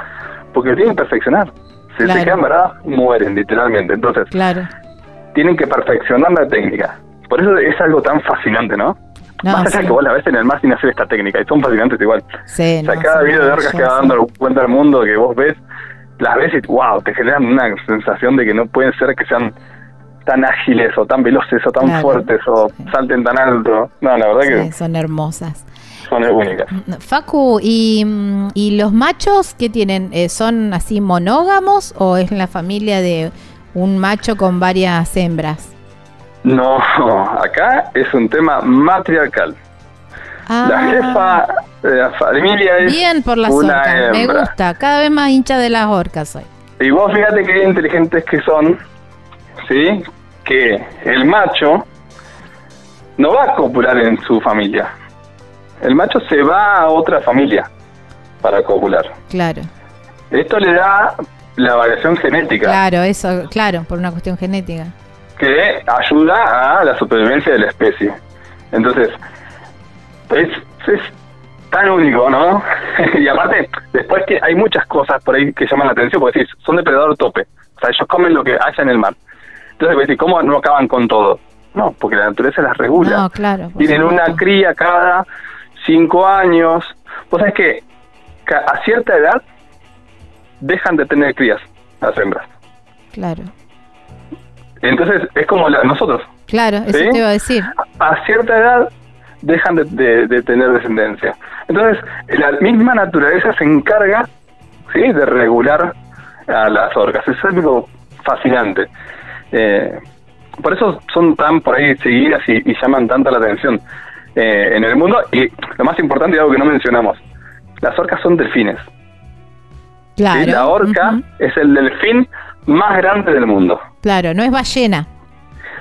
E: porque lo tienen que perfeccionar. Si
B: Claro.
E: se quedan varadas, mueren literalmente. Entonces,
B: Claro.
E: tienen que perfeccionar la técnica. Por eso es algo tan fascinante, ¿no?
B: No,
E: Más allá
B: sí.
E: que vos la ves en el mar sin hacer esta técnica y son fascinantes igual.
B: Sí,
E: O sea,
B: no,
E: cada
B: son
E: video de orcas que va dando cuenta al mundo que vos ves, las ves y wow, te generan una sensación de que no pueden ser que sean tan ágiles o tan veloces o tan
B: Claro,
E: fuertes o
B: sí.
E: salten tan alto. No, la verdad
B: Sí, son hermosas.
E: que son únicas.
B: Facu, ¿y, mm, y los machos qué tienen? Eh, ¿Son así monógamos o es la familia de un macho con varias hembras?
E: No, acá es un tema matriarcal. La
B: Ah,
E: jefa de la familia es
B: Bien por las
E: una
B: orcas, me gusta. Cada vez más hincha de las orcas soy.
E: Y vos fíjate qué inteligentes que son, ¿sí? Que el macho no va a copular en su familia. El macho se va a otra familia para copular.
B: Claro,
E: Esto le da la variación genética
B: claro, eso, claro, por una cuestión genética.
E: que ayuda a la supervivencia de la especie. Entonces, es, es tan único, ¿no? y aparte, después que hay muchas cosas por ahí que llaman la atención, porque decís, son depredador tope. O sea, ellos comen lo que haya en el mar. Entonces, ¿cómo no acaban con todo? No, porque la naturaleza las regula.
B: No, claro.
E: Tienen una cría cada cinco años. Vos sabés que a cierta edad dejan de tener crías las hembras.
B: Claro.
E: Entonces es como la- nosotros.
B: Claro, eso
E: ¿Sí?
B: te iba a decir.
E: A cierta edad dejan de, de- de tener descendencia. Entonces la misma naturaleza se encarga ¿sí? de regular a las orcas. Es algo fascinante. Eh, por eso son tan por ahí seguidas y, y llaman tanta la atención eh, en el mundo. Y lo más importante, y algo que no mencionamos, las orcas son delfines. ¿sí?
B: Claro.
E: La orca es el delfín más grande del mundo.
B: Claro, no es ballena.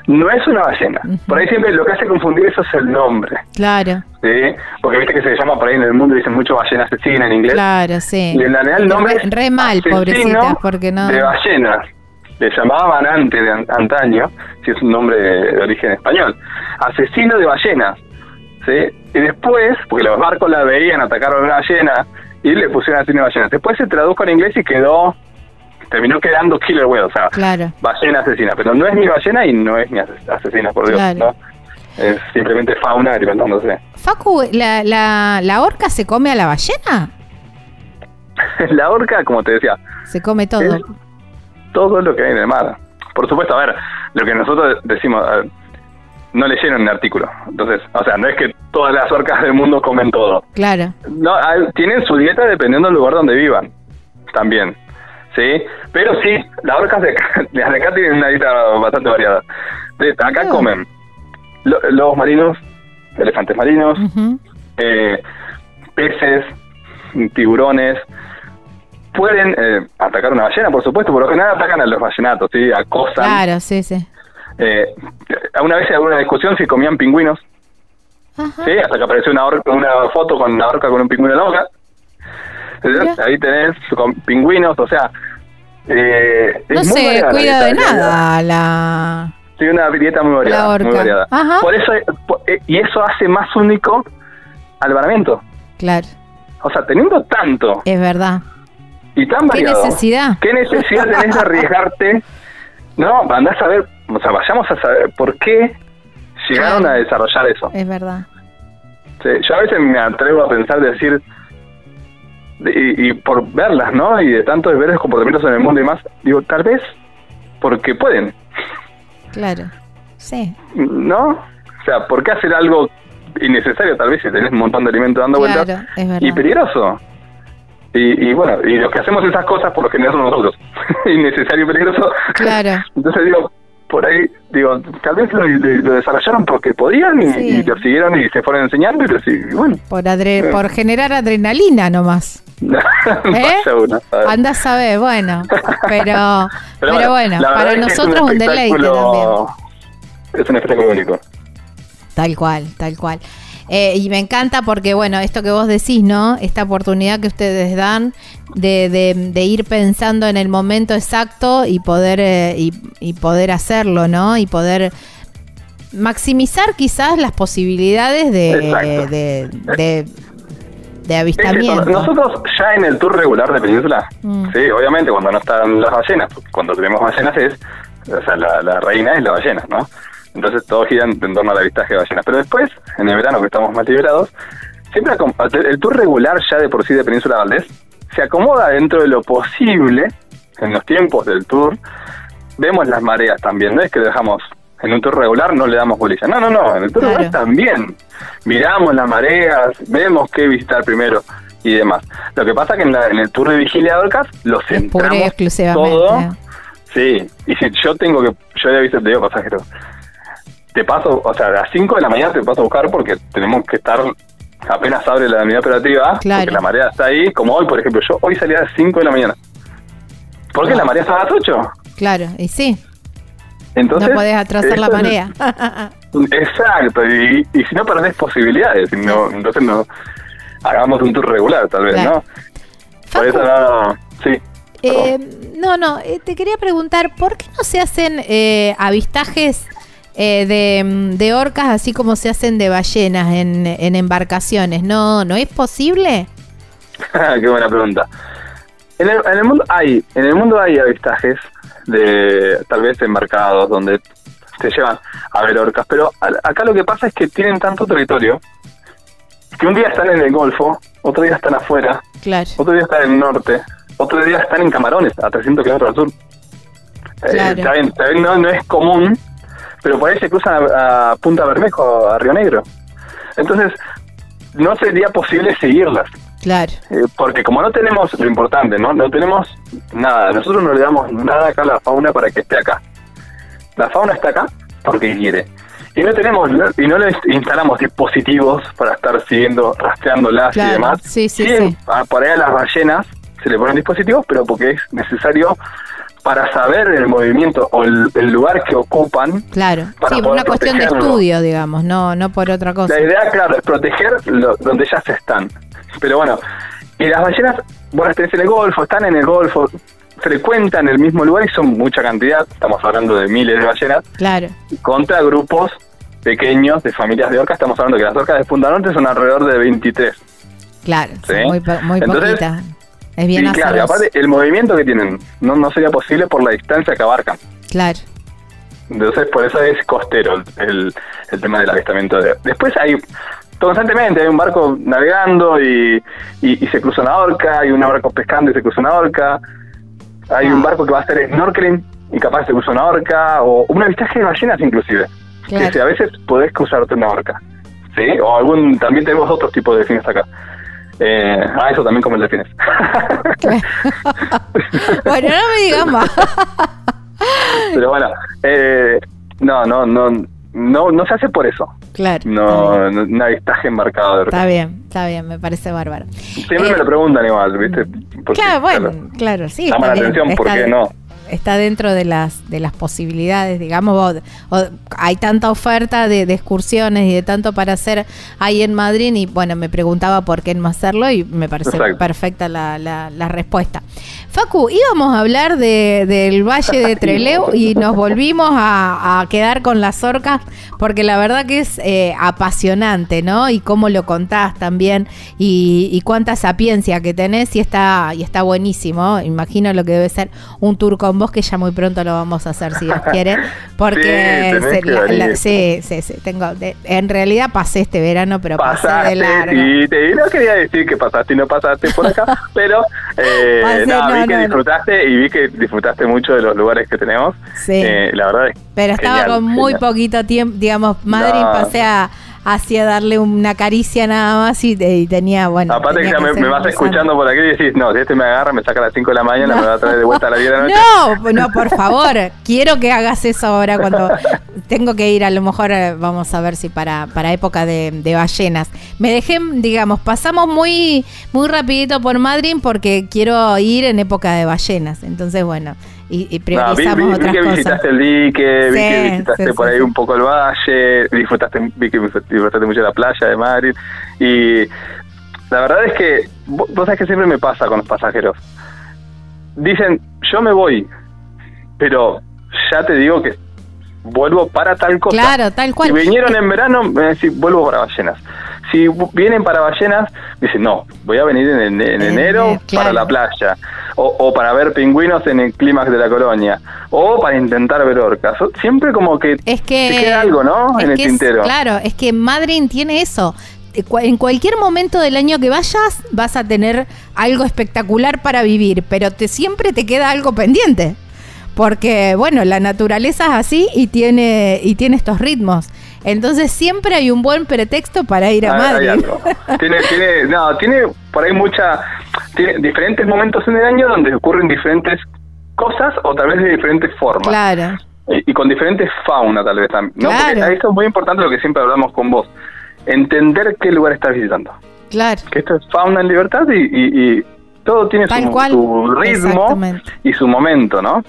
E: No es una ballena. Por ahí siempre lo que hace confundir eso es el nombre.
B: Claro,
E: ¿sí? Porque viste que se llama por ahí en el mundo, dicen mucho ballena asesina en inglés.
B: claro, sí.
E: Y en realidad el nombre
B: Re, re mal,
E: asesino
B: pobrecitas, porque no.
E: De ballenas. Le llamaban antes de an- antaño, si es un nombre de, origen español. Asesino de ballenas. ¿sí? Y después, porque los barcos la veían atacar a una ballena y le pusieron asesino de ballenas. Después se tradujo en inglés y quedó. Terminó quedando killer whale, o sea,
B: Claro.
E: ballena asesina. Pero no es mi ballena y no es mi ases- asesina, por Dios.
B: Claro.
E: ¿no? Es simplemente fauna alimentándose.
B: Facu, ¿la, la, ¿la orca se come a la ballena?
E: la orca, como te decía,
B: Se come todo.
E: Es todo lo que hay en el mar. Por supuesto, a ver, lo que nosotros decimos, ver, no leyeron el artículo. Entonces, o sea, no es que todas las orcas del mundo comen todo.
B: Claro.
E: No, tienen su dieta dependiendo del lugar donde vivan, también. ¿Sí? Pero sí, las orcas de acá, las de acá tienen una dieta bastante variada. De, acá
B: Oh.
E: comen lo- lobos marinos, elefantes marinos, eh, peces, tiburones. Pueden eh, atacar una ballena, por supuesto, por lo general atacan a los ballenatos, ¿sí? acosan.
B: Claro, sí, sí.
E: Eh, una vez hubo una discusión si comían pingüinos,
B: Ajá.
E: ¿sí? hasta que apareció una, orca- una foto con una orca con un pingüino en la boca. Ahí tenés con pingüinos, o sea... Eh,
B: No se cuida de nada la...
E: Sí, una dieta muy variada. Muy variada.
B: Ajá.
E: Por eso, eh, y eso hace más único al varamiento.
B: Claro,
E: O sea, teniendo tanto
B: es verdad.
E: Y tan
B: ¿Qué necesidad?
E: ¿Qué necesidad tenés de arriesgarte? No, andás a ver, o sea, vayamos a saber por qué llegaron a desarrollar eso.
B: Es verdad.
E: Sí, yo a veces me atrevo a pensar, de decir, de- y, y por verlas, ¿no? Y de tanto de ver los comportamientos en el mundo y más, digo, tal vez porque pueden,
B: Claro. Sí.
E: ¿no? O sea, ¿por qué hacer algo innecesario tal vez si tenés un montón de alimento dando
B: Claro,
E: vueltas?
B: es verdad.
E: Y peligroso. Y, y bueno, y los que hacemos esas cosas por lo general somos nosotros. Innecesario y peligroso.
B: Claro.
E: Entonces digo, por ahí, digo, tal vez lo, lo desarrollaron porque podían y,
B: Sí.
E: y lo siguieron y se fueron enseñando y, lo y bueno.
B: Por, adre- por generar adrenalina nomás. ¿Eh?
E: Uno, a ver,
B: bueno. Pero, pero,
E: Pero
B: bueno, para
E: verdad es
B: nosotros un, deleite también.
E: Es un espectáculo único.
B: Tal cual, tal cual. Eh, y me encanta porque, bueno, esto que vos decís, ¿no? Esta oportunidad que ustedes dan de, de- de ir pensando en el momento exacto y poder, eh, y, y poder hacerlo, ¿no? Y poder maximizar quizás las posibilidades de, de, de, de
E: Es eso,
B: avistamiento.
E: Nosotros ya en el tour regular de Península,
B: Mm.
E: sí, obviamente cuando no están las ballenas, cuando tenemos ballenas es, o sea, la, la reina es la ballena, ¿no? Entonces todo gira en, en torno al avistaje de ballenas. Pero después, en el verano que estamos más liberados, siempre el tour regular ya de por sí de Península Valdés se acomoda dentro de lo posible, en los tiempos del tour, vemos las mareas también, no es que dejamos en un tour regular no le damos bolilla, no, no, no, en el tour
B: Claro.
E: regular también miramos las mareas, vemos qué visitar primero y demás. Lo que pasa que en, la- en el tour de vigilia de Orcas lo centramos
B: exclusivamente.
E: todo, sí, y si yo tengo que, yo le aviso, te digo pasajero, te paso, o sea, a las 5 de la mañana te paso a buscar porque tenemos que estar apenas abre la unidad operativa,
B: Claro.
E: porque la marea está ahí, como hoy, por ejemplo, yo hoy salí a las 5 de la mañana. ¿Por qué
B: Ah.
E: la marea está a las 8?
B: Claro, y sí,
E: Entonces,
B: no podés atrasar la
E: es-
B: marea.
E: Exacto, y, y si no perdés posibilidades, no, entonces no hagamos un tour regular tal vez,
B: Claro.
E: ¿no? Por eso no, sí.
B: Eh, no, no, eh, te quería preguntar, ¿por qué no se hacen eh, avistajes eh, de, de orcas así como se hacen de ballenas en, en embarcaciones? ¿No, ¿No es posible?
E: Qué buena pregunta. En el, en el mundo hay, en el mundo hay avistajes de tal vez embarcados donde te llevan a ver orcas. Pero a- acá lo que pasa es que tienen tanto territorio que un día están en el Golfo, otro día están afuera,
B: Claro.
E: otro día están en el norte, otro día están en Camarones, a 300 kilómetros al sur. Eh, está bien, está bien, no, no es común, pero por ahí se cruzan a, a Punta Bermejo, a Río Negro. Entonces, no sería posible seguirlas.
B: Claro.
E: Eh, porque como no tenemos lo importante, ¿no? No tenemos nada. Nosotros no le damos nada acá a la fauna para que esté acá. La fauna está acá porque quiere. Y no tenemos y no le instalamos dispositivos para estar siguiendo, rastreándolas
B: Claro,
E: y demás.
B: sí, sí, sí.
E: a- por ahí a las ballenas se le ponen dispositivos, pero porque es necesario para saber el movimiento o el, el lugar que ocupan.
B: Claro.
E: Para
B: Sí, una cuestión de estudio, digamos, no, no por otra cosa.
E: La idea, claro, es proteger lo- donde ya se están. Pero bueno, y las ballenas, vos las tenés en el Golfo, están en el Golfo, frecuentan el mismo lugar y son mucha cantidad, estamos hablando de miles de ballenas,
B: Claro.
E: contra grupos pequeños de familias de orcas, estamos hablando que las orcas de Punta Norte son alrededor de 23.
B: Claro,
E: Sí.
B: muy, muy
E: Entonces,
B: poquitas. Es bien
E: y claro, y aparte el movimiento que tienen no, no sería posible por la distancia que abarcan.
B: Claro.
E: Entonces, por eso es costero el, el, tema del avistamiento. De... Después hay, constantemente hay un barco navegando y, y, y se cruza una orca, hay un barco pescando y se cruza una orca, hay un barco que va a hacer snorkeling y capaz se cruza una orca, o un avistaje de ballenas inclusive,
B: Claro.
E: que si a veces podés cruzarte una orca, ¿sí? O algún, también tenemos otros tipos de delfines acá. Eh, ah, eso también como el delfines.
B: bueno, no me digas más.
E: Pero bueno, eh, no, no, no, no, no se hace por eso.
B: Claro.
E: No, no, un avistaje embarcado de.
B: Está bien, está bien, me parece bárbaro.
E: Siempre
B: Eh,
E: me lo preguntan igual, ¿viste? Porque,
B: Claro, bueno, claro, sí.
E: Llama la atención, ¿por qué no?
B: Está dentro de las de las posibilidades, digamos, o- o hay tanta oferta de, de excursiones y de tanto para hacer ahí en Madrid y bueno, me preguntaba por qué no hacerlo y me parece
E: Exacto.
B: perfecta la, la- la respuesta. Facu, íbamos a hablar de, del Valle de Treleu y nos volvimos a, a quedar con las orcas porque la verdad que es eh, apasionante, ¿no? Y cómo lo contás también y, y cuánta sapiencia que tenés y está, y está buenísimo. Imagino lo que debe ser un tour con vos que ya muy pronto lo vamos a hacer si Dios quiere. Porque
E: Sí,
B: se- la- la- sí, sí, sí, tengo, de- en realidad pasé este verano, pero pasé de
E: Pasaste
B: largo.
E: y te no quería decir que pasaste y no pasaste por acá, pero eh,
B: Pasé,
E: no,
B: no,
E: vi que
B: no,
E: disfrutaste y vi que disfrutaste mucho de los lugares que tenemos.
B: Sí.
E: Eh, la verdad es
B: Pero estaba
E: genial,
B: con muy
E: genial.
B: poquito tiempo, digamos, Madrid pasé a, hacia darle una caricia nada más y, y tenía, bueno.
E: Aparte que ya me, vas escuchando por aquí y decís, no, si este me agarra, me saca a las 5 de la mañana, me va a traer de vuelta a las 10 de la noche.
B: No, no, por favor, quiero que hagas eso ahora cuando tengo que ir, a lo mejor eh, vamos a ver si para, para época de, de ballenas. Me dejé, digamos, pasamos muy, muy rapidito por Madrid porque quiero ir en época de ballenas, entonces bueno, y, y
E: No, vi,
B: priorizamos
E: vi- vi que
B: cosas.
E: visitaste el dique, vi que visitaste
B: sí,
E: por
B: sí,
E: ahí
B: sí.
E: un poco el valle, disfrutaste, vi que disfrutaste mucho la playa de Madrid. Y la verdad es que, vos vos sabés que siempre me pasa con los pasajeros. Dicen, yo me voy, pero ya te digo que vuelvo para tal cosa.
B: Claro, tal cual.
E: Si vinieron en verano, me decís, vuelvo para ballenas. Si vienen para ballenas, dicen, no, voy a venir en, en- en
B: En
E: enero
B: claro.
E: para la playa. O, o para ver pingüinos en el clímax de la colonia. O para intentar ver orcas. Siempre como que,
B: Es que.
E: te queda algo, ¿no? en el
B: que es-
E: tintero.
B: claro, es que Madrid tiene eso. Eh, En cualquier momento del año que vayas, vas a tener algo espectacular para vivir, pero te, siempre te queda algo pendiente. Porque, bueno, la naturaleza es así y tiene, y tiene estos ritmos. Entonces siempre hay un buen pretexto para ir a
E: Ah,
B: Madrid.
E: tiene, tiene, no, tiene por ahí mucha, tiene diferentes momentos en el año donde ocurren diferentes cosas o tal vez de diferentes formas.
B: claro,
E: y, y con diferentes fauna tal vez también. ¿no?
B: Claro.
E: Esto es muy importante lo que siempre hablamos con vos. Entender qué lugar estás visitando.
B: claro.
E: Que esto es fauna en libertad y, y- y todo tiene su, ritmo y su momento, ¿no?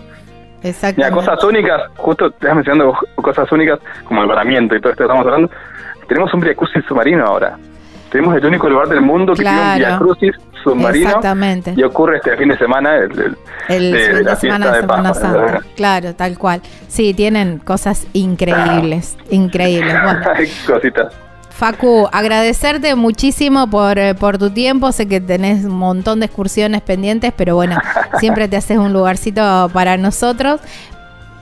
E: Mira,
B: Exactamente.
E: cosas únicas, justo estás mencionando cosas únicas como el varamiento y todo esto que estamos hablando. Tenemos un viacrucis submarino ahora. Tenemos el único lugar del mundo que tiene un
B: Claro.
E: viacrucis submarino
B: Exactamente.
E: y ocurre este fin de semana el, el-
B: El
E: de-
B: fin de,
E: la
B: semana de Semana. Santa. Claro, tal cual. Sí, tienen cosas increíbles, increíbles. Bueno,
E: cositas.
B: Facu, agradecerte muchísimo por, eh, por tu tiempo. Sé que tenés un montón de excursiones pendientes, pero bueno, siempre te haces un lugarcito para nosotros.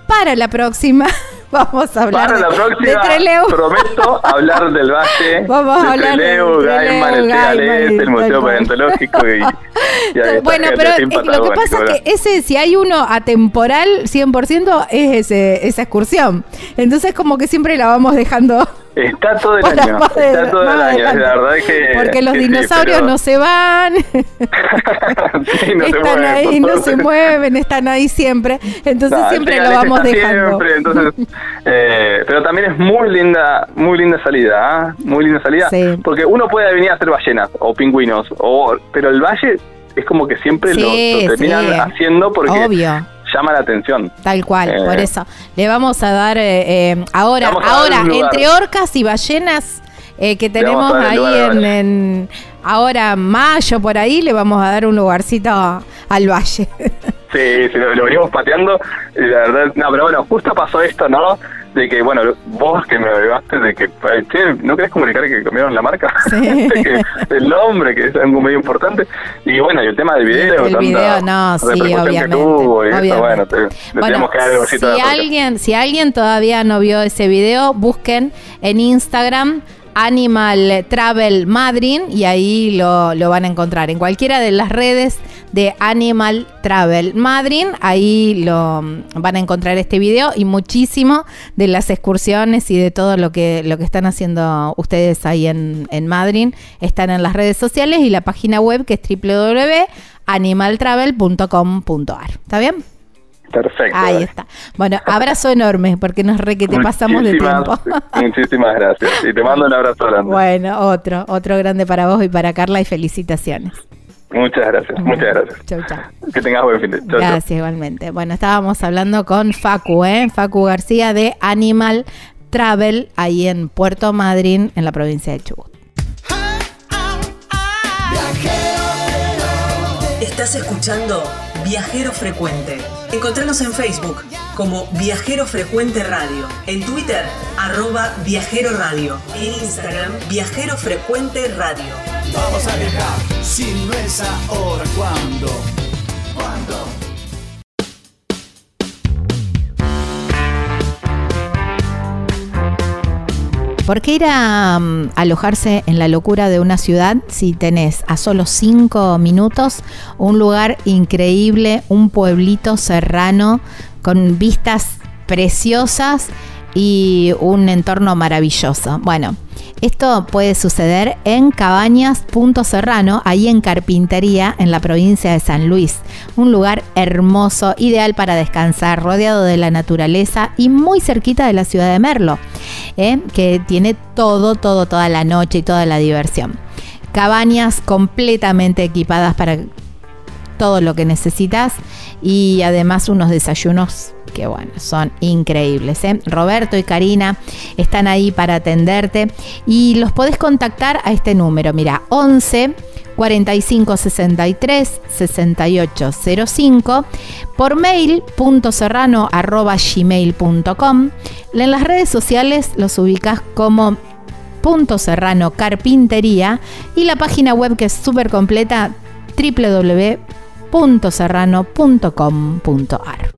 B: Para la próxima, Vamos a hablar
E: Para la
B: de,
E: próxima,
B: de Trelew.
E: prometo hablar del valle,
B: Vamos a
E: de
B: hablar de
E: Trelew, Gaiman, el
B: Gaiman,
E: el Museo
B: cual.
E: Paleontológico y, y
B: Bueno, pero lo que pasa es que ese, si hay uno atemporal, 100% es ese, esa excursión. Entonces como que siempre la vamos dejando
E: Está todo el
B: para
E: año, está todo el año,
B: adelante.
E: la verdad es que...
B: Porque los
E: que sí,
B: dinosaurios
E: pero-
B: no se van,
E: Sí, no se
B: están ahí, no se mueven, están ahí siempre. Entonces
E: No,
B: siempre lo vamos dejando.
E: siempre, entonces, eh, pero también es muy linda, muy linda salida, ¿ah? muy linda salida,
B: Sí.
E: porque uno puede venir a hacer ballenas o pingüinos, o, pero el valle es como que siempre lo- lo, terminan haciendo porque
B: Obvio.
E: Llama la atención.
B: Tal cual,
E: Eh.
B: por eso. Le vamos a dar eh, eh, ahora, ahora, entre orcas y ballenas eh, que tenemos ahí en, en- ahora mayo por ahí, le vamos a dar un lugarcito al valle.
E: Sí, sí, lo, lo venimos pateando, la verdad, no, pero bueno, justo pasó esto, ¿no? De que, bueno, vos que me ayudaste de que, che, ¿no querés comunicar que cambiaron la marca?
B: Sí.
E: Que el nombre, que es algo medio importante. Y bueno, y el tema del video,
B: El
E: tanta
B: video, no, sí,
E: repercusión que
B: obviamente,
E: tuvo, y eso,
B: obviamente.
E: bueno, te, le
B: Bueno,
E: que el bolsito
B: si alguien, si alguien todavía no vio ese video, busquen en Instagram Animal Travel Madrid y ahí lo, lo van a encontrar. En cualquiera de las redes de Animal Travel Madrid, ahí lo mm, van a encontrar este video y muchísimo de las excursiones y de todo lo que, lo que están haciendo ustedes ahí en, en Madrid están en las redes sociales y la página web que es www.animaltravel.com.ar. ¿Está bien?
E: Perfecto.
B: Ahí está. Bueno, abrazo enorme porque nos re que te pasamos de tiempo.
E: Muchísimas gracias. Y te mando un abrazo grande.
B: Bueno, otro, otro grande para vos y para Carla y felicitaciones.
E: Muchas gracias, muchas gracias.
B: Chau, chau.
E: Que tengas buen fin de chau, chau.
B: Gracias igualmente. Bueno, estábamos hablando con Facu, ¿eh? Facu García de Animal Travel ahí en Puerto Madryn, en la provincia de Chubut.
C: Estás escuchando Viajero Frecuente. Encontranos en Facebook como Viajero Frecuente Radio, en Twitter arroba Viajero Radio, en Instagram Viajero Frecuente Radio.
A: Vamos a viajar, si no es ahora, ¿cuándo? ¿Cuándo?
B: ¿Por qué ir a mm, alojarse en la locura de una ciudad si tenés a solo cinco minutos un lugar increíble, un pueblito serrano con vistas preciosas y un entorno maravilloso? Bueno, esto puede suceder en Cabañas Punto Serrano, ahí en Carpintería, en la provincia de San Luis. Un lugar hermoso, ideal para descansar, rodeado de la naturaleza y muy cerquita de la ciudad de Merlo, ¿eh? que tiene todo, todo, toda la noche y toda la diversión. Cabañas completamente equipadas para todo lo que necesitas y además unos desayunos que bueno, son increíbles. ¿eh? Roberto y Karina están ahí para atenderte y los podés contactar a este número, mira, 11 45 63 68 05 por mail serrano en las redes sociales los ubicas como punto serrano carpintería y la página web que es súper completa www.serrano.com.ar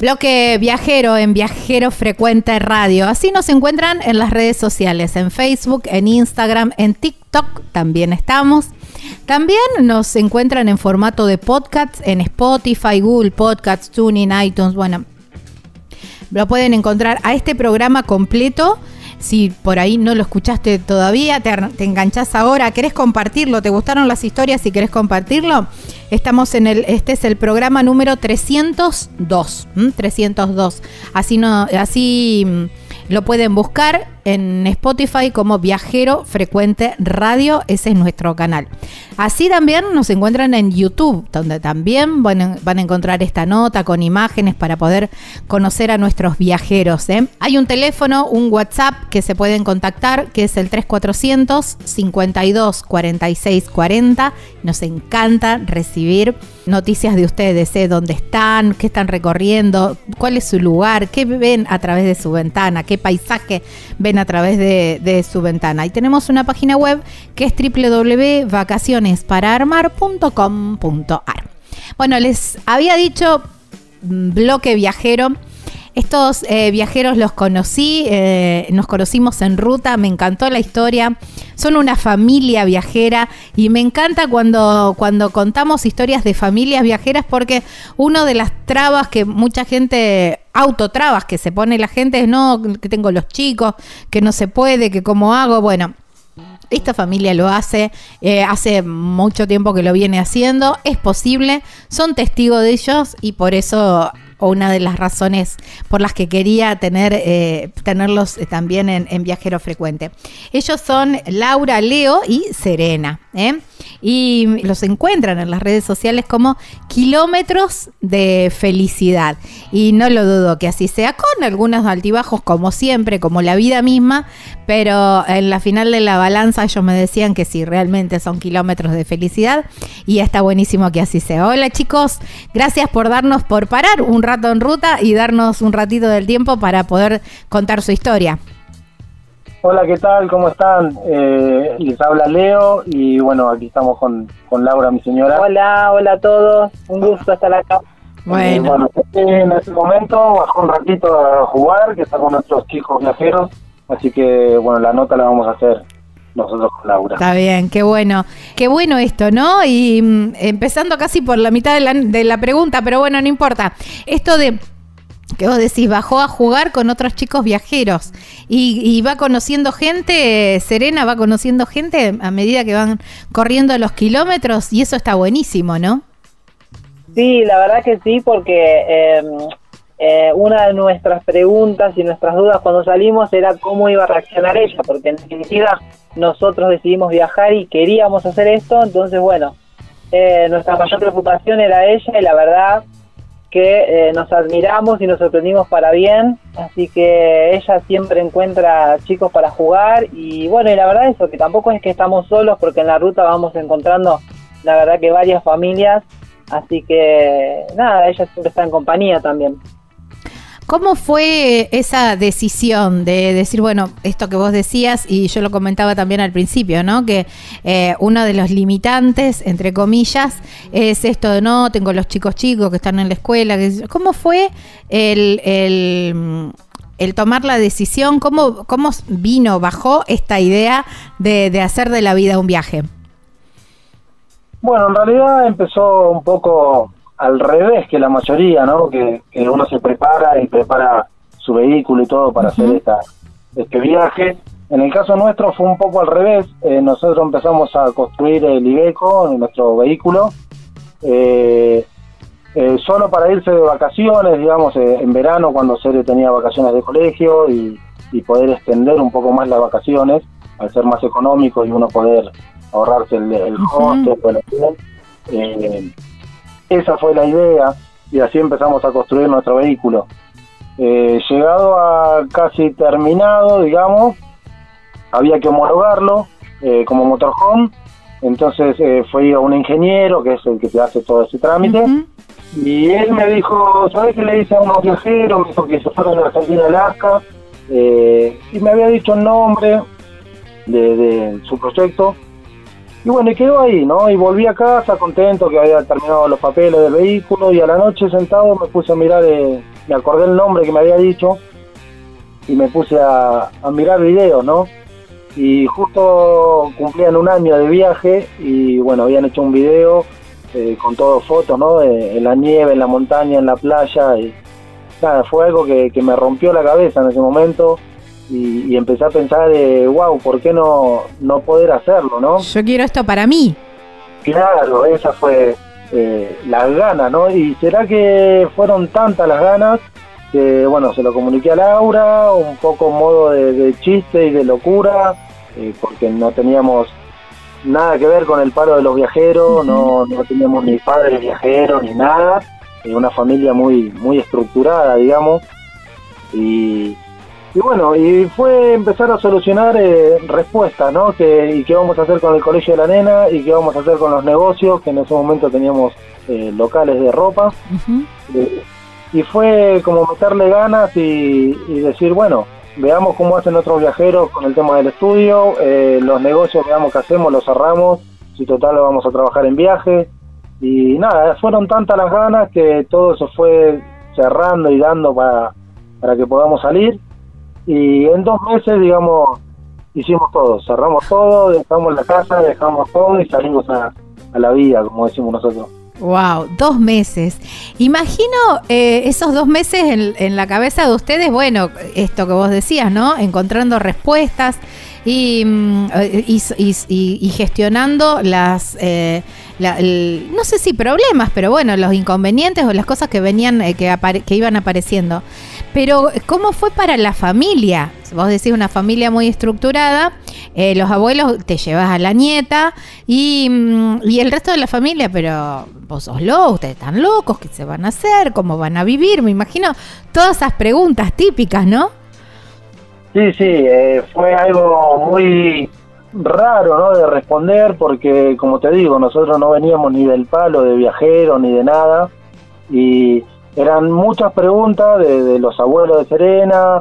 B: Bloque Viajero en Viajero Frecuente Radio. Así nos encuentran en las redes sociales, en Facebook, en Instagram, en TikTok también estamos. También nos encuentran en formato de podcast en Spotify, Google Podcasts, TuneIn, iTunes. Bueno, lo pueden encontrar a este programa completo. Si por ahí no lo escuchaste todavía, te, te enganchás ahora, querés compartirlo, te gustaron las historias y querés compartirlo, estamos en el, este es el programa número 302, ¿m? 302. Así no, así mm, lo pueden buscar en Spotify como Viajero Frecuente Radio, ese es nuestro canal. Así también nos encuentran en YouTube, donde también van a, encontrar esta nota con imágenes para poder conocer a nuestros viajeros. ¿eh? Hay un teléfono, un WhatsApp que se pueden contactar, que es el 3400 52 46 40. Nos encanta recibir noticias de ustedes, ¿eh? dónde están, qué están recorriendo, cuál es su lugar, qué ven a través de su ventana, qué paisaje ven a través de, de su ventana. Y tenemos una página web que es www.vacacionesparaarmar.com.ar. Bueno, les había dicho mm, bloque viajero estos eh, viajeros los conocí, eh, nos conocimos en ruta, me encantó la historia. Son una familia viajera y me encanta cuando, cuando contamos historias de familias viajeras porque una de las trabas que mucha gente, autotrabas que se pone la gente es no, que tengo los chicos, que no se puede, que cómo hago. Bueno, esta familia lo hace, eh, hace mucho tiempo que lo viene haciendo, es posible, son testigos de ellos y por eso o una de las razones por las que quería tener, eh, tenerlos eh, también en, Viajero Frecuente. Ellos son Laura, Leo y Serena. ¿eh? Y los encuentran en las redes sociales como kilómetros de felicidad. Y no lo dudo que así sea, con algunos altibajos como siempre, como la vida misma, pero en la final de la balanza ellos me decían que sí, realmente son kilómetros de felicidad y está buenísimo que así sea. Hola chicos, gracias por darnos por parar un rato en ruta y darnos un ratito del tiempo para poder contar su historia.
F: Hola, ¿qué tal? ¿Cómo están? Eh, les habla Leo y bueno, aquí estamos con, con Laura, mi señora.
D: Hola, hola a todos. Un gusto estar acá.
B: Bueno.
F: Eh, en este momento bajó un ratito a jugar, que está con nuestros chicos viajeros, así que bueno, la nota la vamos a hacer nosotros con Laura.
B: Está bien, qué bueno. Qué bueno esto, ¿no? Y mm, empezando casi por la mitad de la, de la pregunta, pero bueno, no importa. Esto de que vos decís, bajó a jugar con otros chicos viajeros y, va conociendo gente, Serena va conociendo gente a medida que van corriendo los kilómetros y eso está buenísimo, ¿no?
D: Sí, la verdad que sí, porque em, eh, una de nuestras preguntas y nuestras dudas cuando salimos era cómo iba a reaccionar ella, porque en definitiva nosotros decidimos viajar y queríamos hacer esto, entonces bueno, eh, nuestra mayor preocupación era ella y la verdad que eh, nos admiramos y nos sorprendimos para bien, así que ella siempre encuentra chicos para jugar y bueno, y la verdad eso, que tampoco es que estamos solos porque en la ruta vamos encontrando la verdad que varias familias, así que nada, ella siempre está en compañía también.
B: ¿Cómo fue esa decisión de decir, bueno, esto que vos decías, y yo lo comentaba también al principio, ¿no? Que eh, uno de los limitantes, entre comillas, es esto de no, tengo los chicos chicos que están en la escuela. ¿Cómo fue el, el, tomar la decisión? ¿Cómo, ¿Cómo vino, bajó esta idea de, de hacer de la vida un viaje?
F: Bueno, en realidad empezó un poco al revés que la mayoría, ¿no? Que, uno se prepara y prepara su vehículo y todo para hacer esta, este viaje. En el caso nuestro fue un poco al revés. Eh, nosotros empezamos a construir el Ibeco, nuestro vehículo, eh, eh, solo para irse de vacaciones, digamos, en verano cuando Sere tenía vacaciones de colegio y, poder extender un poco más las vacaciones, al ser más económico y uno poder ahorrarse el, el costo. Esa fue la idea y así empezamos a construir nuestro vehículo. Eh, llegado a casi terminado, digamos, había que homologarlo eh, como motorhome, entonces eh, fui a un ingeniero, que es el que te hace todo ese trámite, y él me dijo, ¿sabes qué le dice a unos viajeros? Me dijo que se fueron a Argentina, Alaska, y me había dicho el nombre de su proyecto, y bueno, y quedó ahí, ¿no? Y volví a casa contento que había terminado los papeles del vehículo y a la noche sentado me puse a mirar, eh, me acordé el nombre que me había dicho y me puse a, mirar videos, ¿no? Y justo cumplían un año de viaje y bueno, habían hecho un video eh, con todo fotos, ¿no? en la nieve, en la montaña, en la playa y nada, fue algo que, que me rompió la cabeza en ese momento y, empecé a pensar, de, wow, ¿por qué no, no poder hacerlo, no?
B: Yo quiero esto para mí.
F: Claro, esa fue eh, las ganas, ¿no? Y será que fueron tantas las ganas que bueno, se lo comuniqué a Laura, un poco modo de, chiste y de locura, eh, porque no teníamos nada que ver con el paro de los viajeros, no, no teníamos ni padres viajeros ni nada, eh, una familia muy, muy estructurada, digamos, y, y bueno, y fue empezar a solucionar eh, respuestas, ¿no? Que, y qué vamos a hacer con el colegio de la nena y qué vamos a hacer con los negocios, que en ese momento teníamos eh, locales de ropa. Eh, y fue como meterle ganas y, decir, bueno, veamos cómo hacen otros viajeros con el tema del estudio, los negocios, veamos qué hacemos, los cerramos, si total lo vamos a trabajar en viaje. Y nada, fueron tantas las ganas que todo se fue cerrando y dando para, para que podamos salir y en dos meses, digamos, hicimos todo, cerramos todo, dejamos la casa, dejamos todo y salimos a, la vida, como decimos nosotros.
B: Wow, dos meses. Imagino eh, esos dos meses en, la cabeza de ustedes, bueno, esto que vos decías, ¿no? Encontrando respuestas y, mm, y, gestionando las, eh, no sé si problemas, pero bueno, los inconvenientes o las cosas que venían, eh, que, que iban apareciendo. Pero, ¿cómo fue para la familia? Vos decís una familia muy estructurada, eh, los abuelos te llevas a la nieta y, mm, y, el resto de la familia, pero vos sos loco, ustedes están locos, ¿qué se van a hacer? ¿Cómo van a vivir? Me imagino todas esas preguntas típicas, ¿no?
F: Sí, sí, eh, fue algo muy raro, ¿no? De responder porque, como te digo, nosotros no veníamos ni del palo de viajero ni de nada y eran muchas preguntas de, los abuelos de Serena,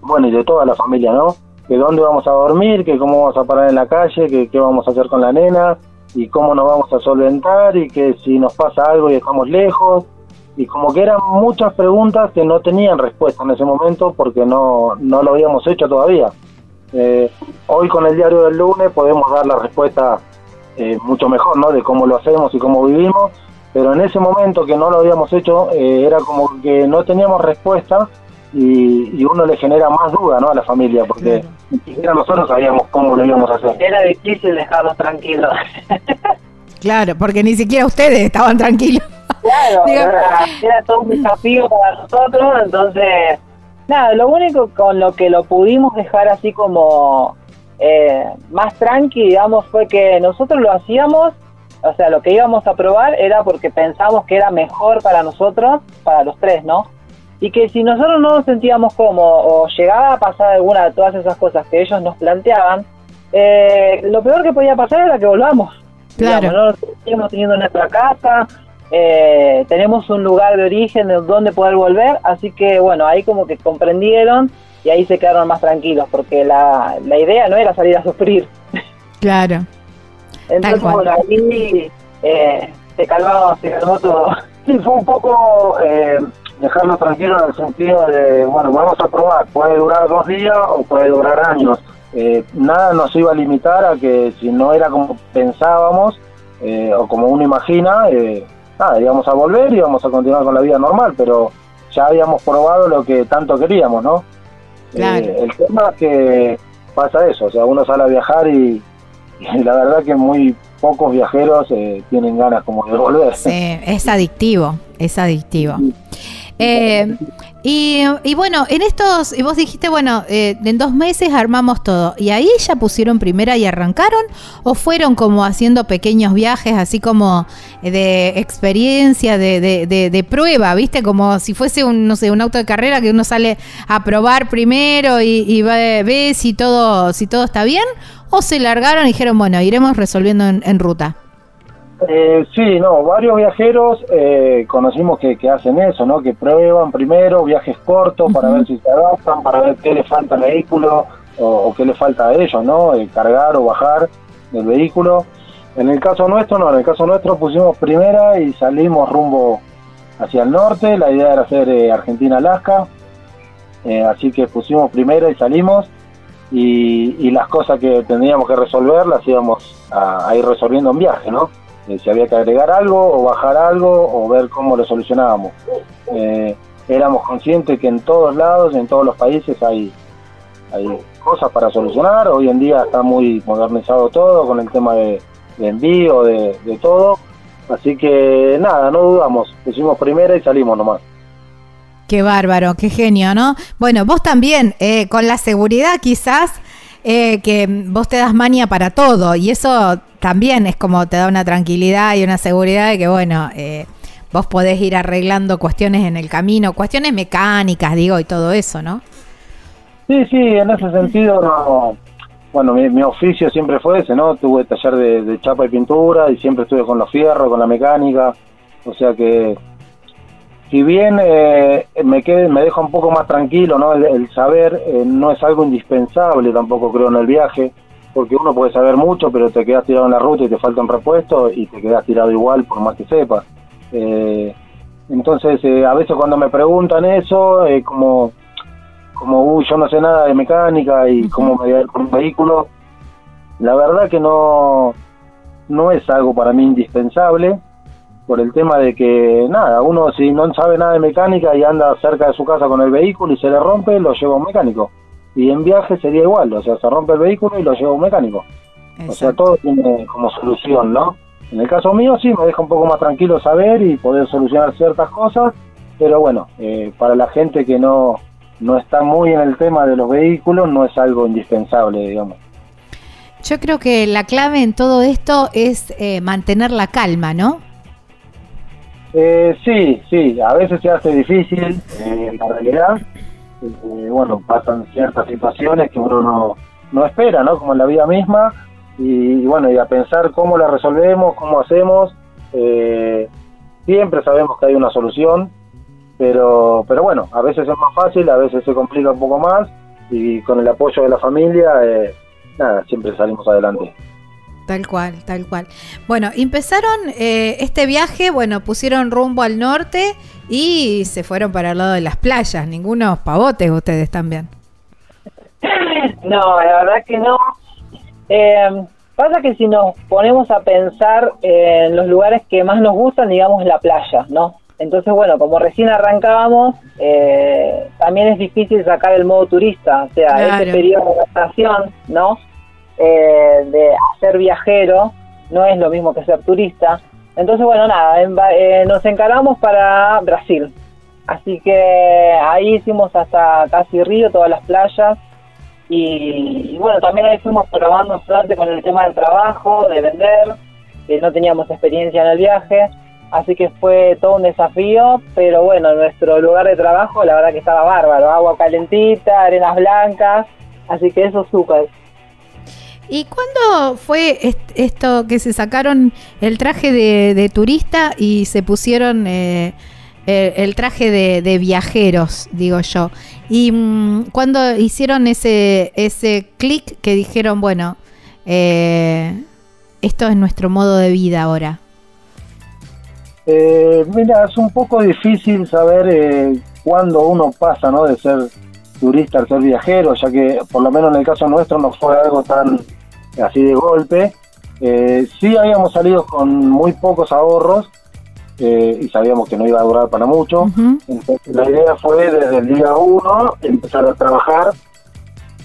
F: bueno, y de toda la familia, ¿no? Que dónde vamos a dormir, que cómo vamos a parar en la calle, que qué vamos a hacer con la nena, y cómo nos vamos a solventar, y que si nos pasa algo y estamos lejos, y como que eran muchas preguntas que no tenían respuesta en ese momento porque no, no lo habíamos hecho todavía. Eh, hoy con el diario del lunes podemos dar la respuesta eh, mucho mejor, ¿no? De cómo lo hacemos y cómo vivimos, pero en ese momento que no lo habíamos hecho eh, era como que no teníamos respuesta y, uno le genera más duda ¿no? a la familia porque ni siquiera nosotros sabíamos cómo lo íbamos a hacer.
D: Era difícil dejarlos tranquilos.
B: claro, porque ni siquiera ustedes estaban tranquilos.
D: Claro, era, todo un desafío para nosotros, entonces, nada, lo único con lo que lo pudimos dejar así como eh, más tranqui, digamos, fue que nosotros lo hacíamos o sea, lo que íbamos a probar era porque pensamos que era mejor para nosotros, para los tres, ¿no? Y que si nosotros no nos sentíamos cómodos o llegaba a pasar alguna de todas esas cosas que ellos nos planteaban, eh, lo peor que podía pasar era que volvamos.
B: Claro.
D: no seguimos teniendo nuestra casa, eh, tenemos un lugar de origen de donde poder volver, así que bueno, ahí como que comprendieron y ahí se quedaron más tranquilos, porque la, la idea no era salir a sufrir.
B: Claro.
D: Entonces, bueno, ahí eh, se calmó, se calmó todo.
F: Sí, fue un poco eh, dejarnos tranquilos en el sentido de, bueno, vamos a probar, puede durar dos días o puede durar años. Eh, nada nos iba a limitar a que si no era como pensábamos eh, o como uno imagina, eh, nada, íbamos a volver y íbamos a continuar con la vida normal, pero ya habíamos probado lo que tanto queríamos, ¿no?
B: Claro.
F: el tema es que pasa eso, o sea, uno sale a viajar y, la verdad que muy pocos viajeros eh, tienen ganas como de volver.
B: Sí, es adictivo, es adictivo. Eh, y, bueno, en estos, y vos dijiste, bueno, eh, en dos meses armamos todo. ¿Y ahí ya pusieron primera y arrancaron? ¿O fueron como haciendo pequeños viajes, así como de experiencia, de, de, de, prueba, viste? Como si fuese un, no sé, un auto de carrera que uno sale a probar primero y, y ve, si todo, si todo está bien o se largaron y dijeron, bueno, iremos resolviendo en, ruta?
F: Eh, sí, no, varios viajeros eh, conocimos que, hacen eso, ¿no? Que prueban primero viajes cortos para ver si se adaptan, para ver qué le falta al vehículo o, qué le falta a ellos, ¿no? Eh, cargar o bajar del vehículo. En el caso nuestro, no, en el caso nuestro pusimos primera y salimos rumbo hacia el norte. La idea era hacer eh, Argentina-Alaska, así que pusimos primera y salimos y, las cosas que tendríamos que resolver las íbamos a, ir resolviendo en viaje, ¿no? Eh, si había que agregar algo o bajar algo o ver cómo lo solucionábamos. Eh, éramos conscientes que en todos lados, en todos los países hay, hay cosas para solucionar. Hoy en día está muy modernizado todo con el tema de, envío, de, de todo. Así que nada, no dudamos. Pusimos primera y salimos nomás.
B: Qué bárbaro, qué genio, ¿no? Bueno, vos también, eh, con la seguridad quizás, eh, que vos te das mania para todo y eso también es como te da una tranquilidad y una seguridad de que, bueno, eh, vos podés ir arreglando cuestiones en el camino, cuestiones mecánicas, digo, y todo eso, ¿no?
F: Sí, sí, en ese sentido, bueno, mi, oficio siempre fue ese, ¿no? Tuve taller de, chapa y pintura y siempre estuve con los fierros, con la mecánica, o sea que si bien eh, me quede, me deja un poco más tranquilo, ¿no? El, saber eh, no es algo indispensable tampoco creo en el viaje, porque uno puede saber mucho, pero te quedas tirado en la ruta y te falta un repuesto y te quedas tirado igual por más que sepas. Eh, entonces, a veces cuando me preguntan eso, como, como, uy, yo no sé nada de mecánica y cómo me voy a ir con un vehículo, la verdad que no, no es algo para mí indispensable por el tema de que, nada, uno si no sabe nada de mecánica y anda cerca de su casa con el vehículo y se le rompe, lo lleva un mecánico. Y en viaje sería igual, o sea, se rompe el vehículo y lo lleva un mecánico. O sea, todo tiene como solución, ¿no? En el caso mío sí, me deja un poco más tranquilo saber y poder solucionar ciertas cosas, pero bueno, eh, para la gente que no, no está muy en el tema de los vehículos, no es algo indispensable, digamos.
B: Yo creo que la clave en todo esto es eh, mantener la calma, ¿no?
F: Eh, sí, sí, a veces se hace difícil, eh, en la realidad. Eh, bueno, pasan ciertas situaciones que uno no, no espera, ¿no? Como en la vida misma. Y, bueno, y a pensar cómo la resolvemos, cómo hacemos. Eh, siempre sabemos que hay una solución, pero, pero bueno, a veces es más fácil, a veces se complica un poco más. Y con el apoyo de la familia, nada, siempre salimos adelante.
B: Tal cual, tal cual. Bueno, empezaron eh, este viaje, bueno, pusieron rumbo al norte y se fueron para el lado de las playas. Ningunos pavotes ustedes también.
D: No, la verdad que no. Eh, pasa que si nos ponemos a pensar en los lugares que más nos gustan, digamos la playa, ¿no? Entonces, bueno, como recién arrancábamos, eh, también es difícil sacar el modo turista, o sea, ese periodo de adaptación, ¿no? Eh, de ser viajero no es lo mismo que ser turista. Entonces, bueno, nada, eh, nos encaramos para Brasil. Así que ahí hicimos hasta casi Río, todas las playas. Y, bueno, también ahí fuimos probando bastante con el tema del trabajo, de vender, que no teníamos experiencia en el viaje. Así que fue todo un desafío, pero bueno, nuestro lugar de trabajo la verdad que estaba bárbaro, agua calentita, arenas blancas, así que eso súper.
B: ¿Y cuándo fue esto que se sacaron el traje de, turista y se pusieron eh, el, traje de, viajeros, digo yo? ¿Y mm, cuándo hicieron ese, ese clic que dijeron, bueno, eh, esto es nuestro modo de vida ahora?
F: Eh, mira, es un poco difícil saber eh, cuándo uno pasa ¿no? de ser turista al ser viajero, ya que por lo menos en el caso nuestro no fue algo tan así de golpe. Eh, sí habíamos salido con muy pocos ahorros eh, y sabíamos que no iba a durar para mucho. Entonces la idea fue desde el día uno empezar a trabajar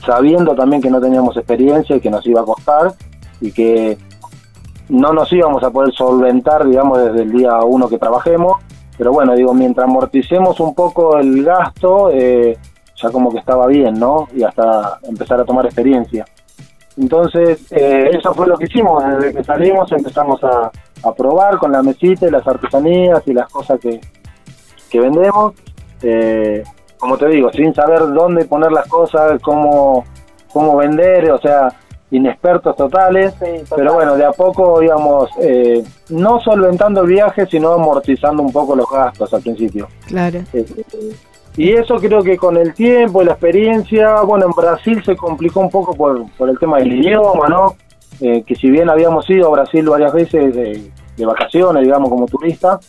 F: sabiendo también que no teníamos experiencia y que nos iba a costar y que no nos íbamos a poder solventar, digamos, desde el día uno que trabajemos. Pero bueno, digo, mientras amorticemos un poco el gasto, eh, ya como que estaba bien, ¿no? Y hasta empezar a tomar experiencia. Entonces, eh, eso fue lo que hicimos. Desde que salimos empezamos a, probar con la mesita y las artesanías y las cosas que, que vendemos. Eh, como te digo, sin saber dónde poner las cosas, cómo, cómo vender, o sea, inexpertos totales. Pero bueno, de a poco íbamos eh, no solventando el viaje, sino amortizando un poco los gastos al principio.
B: Claro.
F: Y eso creo que con el tiempo y la experiencia, bueno, en Brasil se complicó un poco por, por el tema del idioma, ¿no? Eh, que si bien habíamos ido a Brasil varias veces de, vacaciones, digamos, como turista,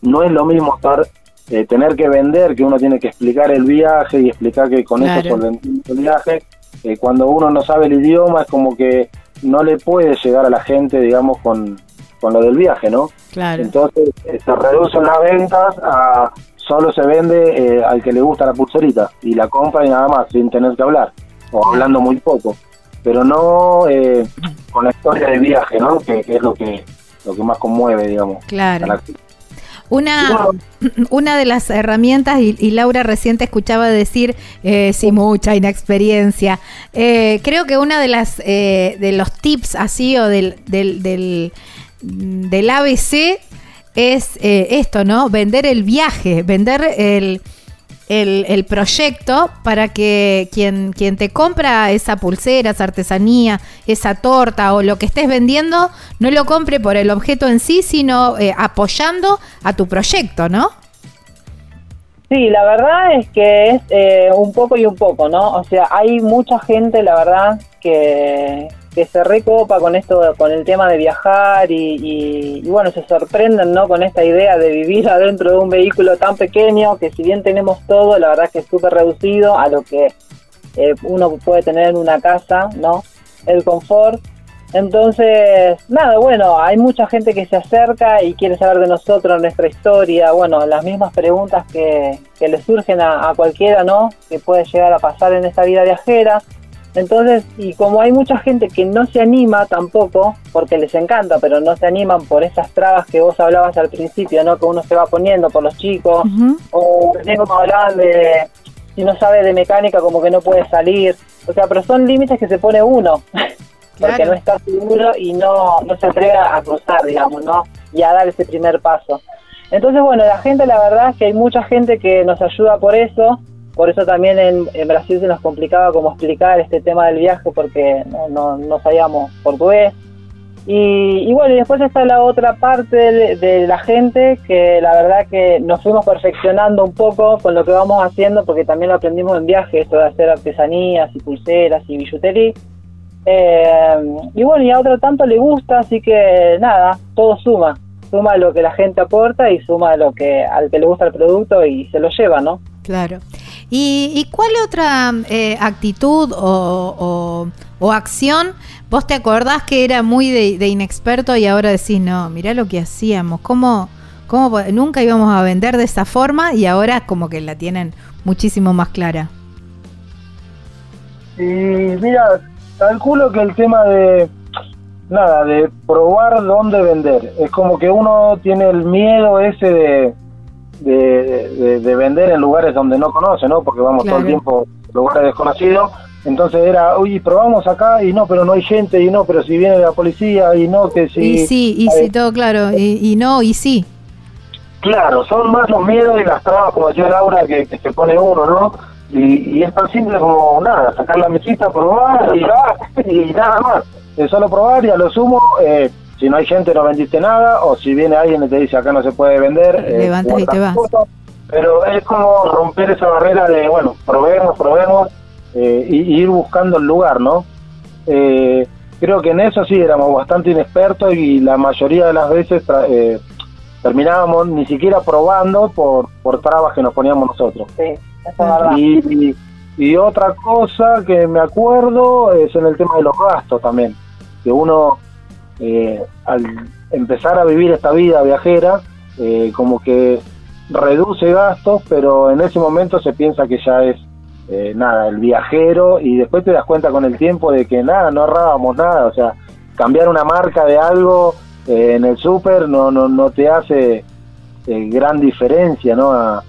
F: no es lo mismo estar, eh, tener que vender, que uno tiene que explicar el viaje y explicar que con eso solventamos el viaje. Eh, cuando uno no sabe el idioma es como que no le puede llegar a la gente, digamos, con, con lo del viaje, ¿no?
B: Claro.
F: Entonces se reducen las ventas a solo se vende eh, al que le gusta la pulserita y la compra y nada más, sin tener que hablar, o hablando muy poco, pero no eh, con la historia de viaje, ¿no? Que, es lo que, lo que más conmueve, digamos.
B: Claro. Una, una de las herramientas, y, Laura recién te escuchaba decir, eh, sí, mucha inexperiencia. Eh, creo que una de las eh, de los tips así o del, del, del, del ABC es eh, esto, ¿no? Vender el viaje, vender el el, proyecto para que quien, quien te compra esa pulsera, esa artesanía, esa torta o lo que estés vendiendo, no lo compre por el objeto en sí, sino eh, apoyando a tu proyecto, ¿no?
G: Sí, la verdad es que es eh, un poco y un poco, ¿no? O sea, hay mucha gente, la verdad, que, que se recopa con esto, con el tema de viajar y, bueno, se sorprenden ¿no? con esta idea de vivir adentro de un vehículo tan pequeño que si bien tenemos todo, la verdad que es súper reducido a lo que eh, uno puede tener en una casa, ¿no? El confort. Entonces, nada, bueno, hay mucha gente que se acerca y quiere saber de nosotros, nuestra historia, bueno, las mismas preguntas que, que le surgen a, a cualquiera, ¿no? Que puede llegar a pasar en esta vida viajera entonces, y como hay mucha gente que no se anima tampoco, porque les encanta, pero no se animan por esas trabas que vos hablabas al principio, ¿no? Que uno se va poniendo por los chicos, o como hablaban de, si no sabe de mecánica, como que no puede salir. O sea, pero son límites que se pone uno, porque no está seguro y no, no se atreve a cruzar, digamos, ¿no? Y a dar ese primer paso. Entonces, bueno, la gente, la verdad es que hay mucha gente que nos ayuda por eso, por eso también en, Brasil se nos complicaba como explicar este tema del viaje porque no, no, sabíamos portugués. Y, bueno, y después está la otra parte de, la gente que la verdad que nos fuimos perfeccionando un poco con lo que vamos haciendo porque también lo aprendimos en viaje, esto de hacer artesanías y pulseras y billutería. Eh, y bueno, y a otro tanto le gusta, así que nada, todo suma. Suma lo que la gente aporta y suma lo que al que le gusta el producto y se lo lleva, ¿no?
B: Claro. ¿Y, cuál otra eh, actitud o, acción vos te acordás que era muy de, inexperto y ahora decís, no, mirá lo que hacíamos, ¿cómo, cómo nunca íbamos a vender de esa forma y ahora como que la tienen muchísimo más clara?
F: Y mira, calculo que el tema de, nada, de probar dónde vender, es como que uno tiene el miedo ese de de, de, vender en lugares donde no conoce, ¿no? Porque vamos todo el tiempo a lugares desconocidos. Entonces era, uy, probamos acá y no, pero no hay gente y no, pero si viene la policía y no, que si...
B: Y sí, y sí, todo claro, y, no, y sí.
F: Claro, son más los miedos y las trabas, como decía Laura, que, se pone uno, ¿no? Y, es tan simple como nada, sacar la mesita, probar y, y nada más. Es solo probar y a lo sumo... Eh, si no hay gente no vendiste nada, o si viene alguien y te dice acá no se puede vender,
B: eh, levantas y te vas.
F: pero es como romper esa barrera de, bueno, probemos, probemos, eh, y, ir buscando el lugar, ¿no? Eh, creo que en eso sí éramos bastante inexpertos y la mayoría de las veces terminábamos ni siquiera probando por, por trabas que nos poníamos nosotros.
G: Sí, eso es verdad.
F: Y, y otra cosa que me acuerdo es en el tema de los gastos también, que uno eh, al empezar a vivir esta vida viajera, eh, como que reduce gastos, pero en ese momento se piensa que ya es eh, nada, el viajero, y después te das cuenta con el tiempo de que nada, no ahorrábamos nada, o sea, cambiar una marca de algo en el súper no, no, no te hace gran diferencia ¿no? A,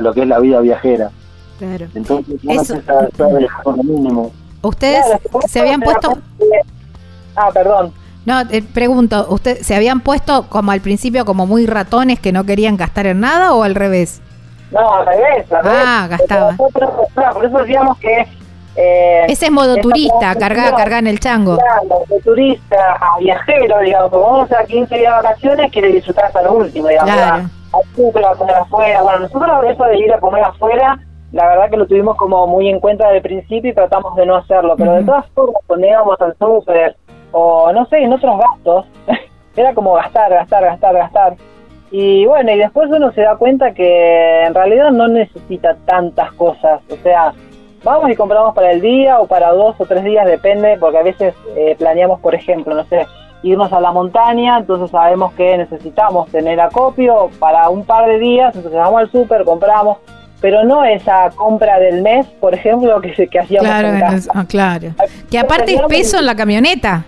F: lo que es la vida viajera.
B: Claro.
F: Entonces, Eso... lo mínimo.
B: Ustedes se habían puesto...
G: Ah, perdón.
B: No, te pregunto, ¿usted se habían puesto como al principio como muy ratones que no querían gastar en nada o al revés?
G: No, al revés. Al
B: ah, gastaban.
G: por eso decíamos que...
B: Eh, Ese es modo turista, cargar, cargar en el chango.
G: Claro, de turista a viajero, digamos, como vamos a 15 días de vacaciones, quiere disfrutar hasta lo último, digamos.
B: Claro.
G: A, a comer afuera. Bueno, nosotros eso de ir a comer afuera, la verdad que lo tuvimos como muy en cuenta desde el principio y tratamos de no hacerlo, pero de todas formas, cuando íbamos al súper o no sé, en otros gastos, era como gastar, gastar, gastar, gastar. Y bueno, y después uno se da cuenta que en realidad no necesita tantas cosas, o sea, vamos y compramos para el día o para dos o tres días, depende, porque a veces eh, planeamos, por ejemplo, no sé, irnos a la montaña, entonces sabemos que necesitamos tener acopio para un par de días, entonces vamos al súper, compramos, pero no esa compra del mes, por ejemplo, que, que hacíamos
B: claro,
G: en
B: casa. Ah, claro, que aparte es peso en la camioneta.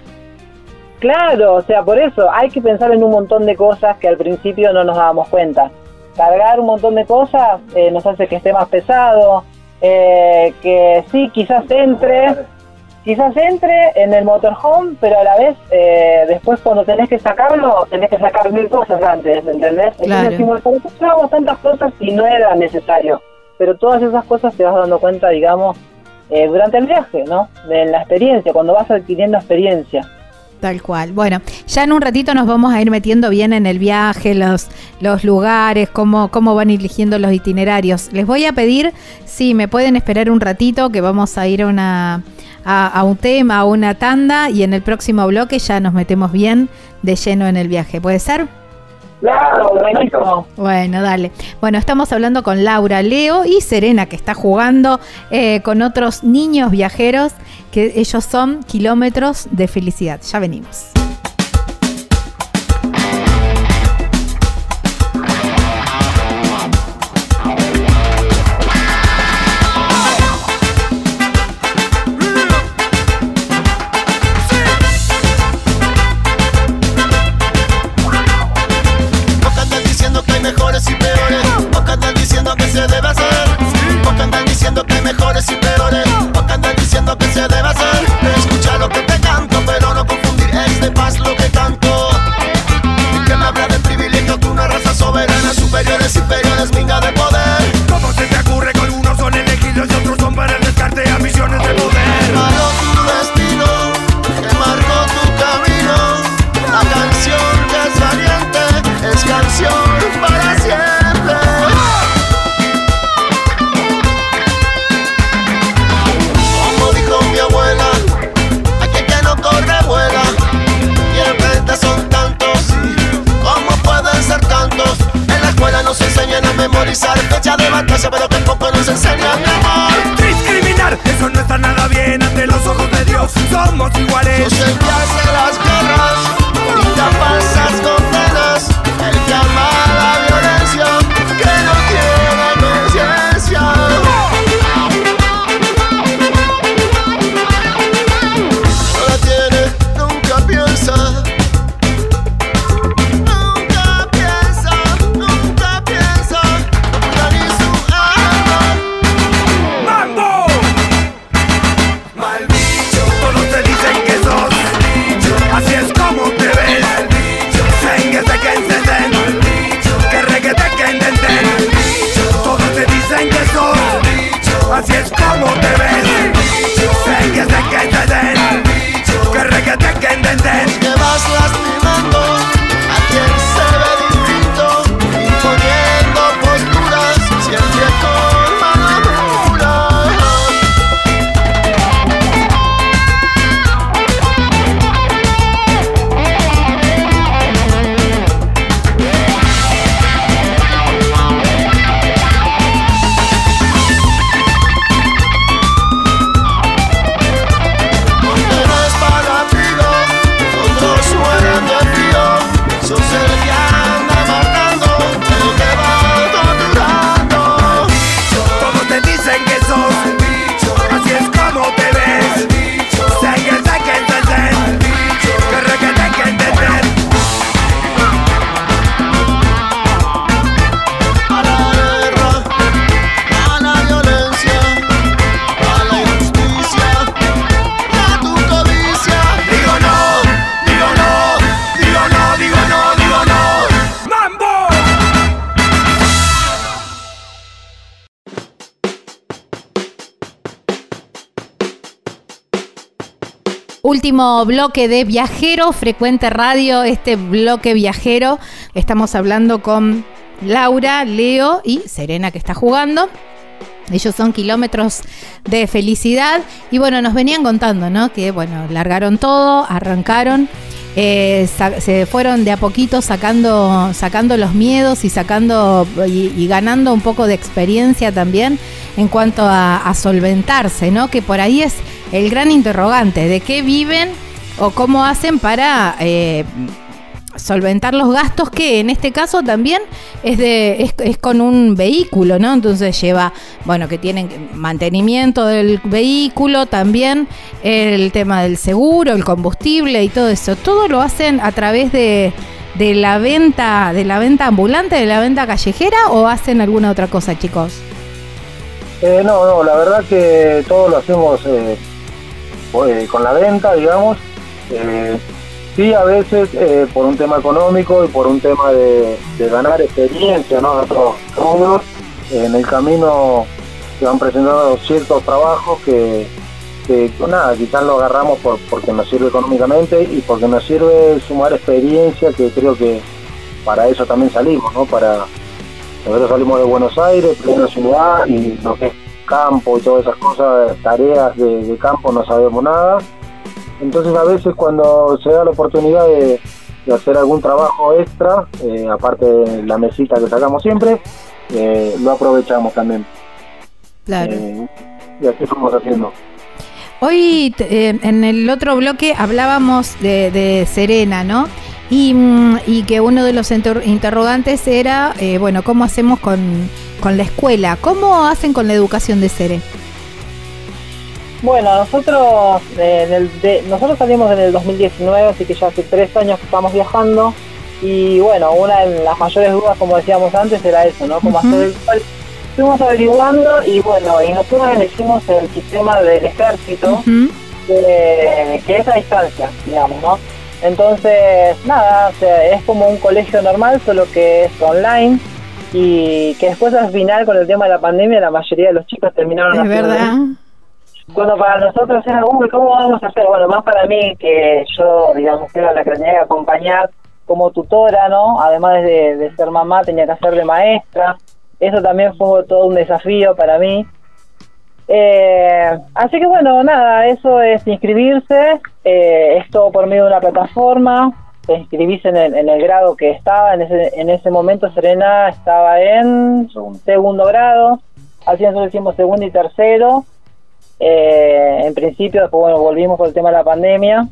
G: Claro, o sea, por eso hay que pensar en un montón de cosas que al principio no nos dábamos cuenta. Cargar un montón de cosas eh, nos hace que esté más pesado, eh, que sí, quizás entre, quizás entre en el motorhome, pero a la vez eh, después cuando tenés que sacarlo, tenés que sacar mil cosas antes, ¿entendés?
H: Claro.
G: Entonces decimos, ¿por qué tantas cosas y no era necesario? Pero todas esas cosas te vas dando cuenta, digamos, eh, durante el viaje, ¿no? De la experiencia, cuando vas adquiriendo experiencia.
H: Tal cual. Bueno, ya en un ratito nos vamos a ir metiendo bien en el viaje, los, los lugares, cómo, cómo van eligiendo los itinerarios. Les voy a pedir si me pueden esperar un ratito, que vamos a ir a, una, a, a un tema, a una tanda, y en el próximo bloque ya nos metemos bien de lleno en el viaje. ¿Puede ser?
G: Claro, buenísimo.
H: Bueno, dale. Bueno, estamos hablando con Laura, Leo y Serena, que está jugando eh, con otros niños viajeros, que ellos son kilómetros de felicidad. Ya venimos. Bloque de Viajero Frecuente Radio, este bloque viajero. Estamos hablando con Laura, Leo y Serena que está jugando. Ellos son kilómetros de felicidad y bueno, nos venían contando, ¿no? Que bueno, largaron todo, arrancaron, eh, se fueron de a poquito sacando, sacando los miedos y sacando y ganando un poco de experiencia también en cuanto a, a solventarse, ¿no? Que por ahí es el gran interrogante de qué viven o cómo hacen para eh,
B: solventar los gastos que en este caso también es de es, es con un vehículo, ¿no? Entonces lleva, bueno, que tienen mantenimiento del vehículo, también el tema del seguro, el combustible y todo eso. Todo lo hacen a través de, de la venta, de la venta ambulante, de la venta callejera o hacen alguna otra cosa, chicos?
F: Eh, no, no, la verdad que todo lo hacemos eh, eh, con la venta, digamos. Eh, sí, a veces eh, por un tema económico y por un tema de, ganar experiencia, ¿no? En en el camino se van presentando ciertos trabajos que, que nada, quizás lo agarramos por, porque nos sirve económicamente y porque nos sirve sumar experiencia, que creo que para eso también salimos, ¿no? Para nosotros salimos de Buenos Aires, plena ciudad, y lo que campo y todas esas cosas, tareas de, de campo, no sabemos nada. Entonces a veces cuando se da la oportunidad de, de hacer algún trabajo extra, eh, aparte de la mesita que sacamos siempre, eh, lo aprovechamos también.
B: Claro.
F: Eh, y así fuimos haciendo.
B: Hoy en el otro bloque hablábamos de, de Serena, ¿no? Y, mm, y que uno de los inter- interrogantes era, bueno, ¿cómo hacemos con, con la escuela? ¿Cómo hacen con la educación de Sere?
G: Bueno, nosotros eh, en el de- nosotros salimos en el 2019, así que ya hace tres años que estamos viajando. Y bueno, una de las mayores dudas, como decíamos antes, era eso, ¿no? Cómo
B: Ujú.
G: hacer el cual Estuvimos averiguando y bueno, y nosotros elegimos el sistema del ejército, que, que es a distancia, digamos, ¿no? Entonces, nada, o sea, es como un colegio normal, solo que es online y que después al final con el tema de la pandemia la mayoría de los chicos terminaron
B: Es verdad.
G: bueno, para nosotros era, uy, ¿cómo vamos a hacer? Bueno, más para mí que yo, digamos, era la que tenía que acompañar como tutora, ¿no? Además de, de ser mamá, tenía que hacer de maestra. Eso también fue todo un desafío para mí. Eh, así que bueno, nada, eso es inscribirse, eh, es todo por medio de una plataforma, te inscribís en el, en el grado que estaba, en ese, en ese momento Serena estaba en segundo grado, así nosotros hicimos segundo y tercero, eh, en principio, después bueno, volvimos por el tema de la pandemia.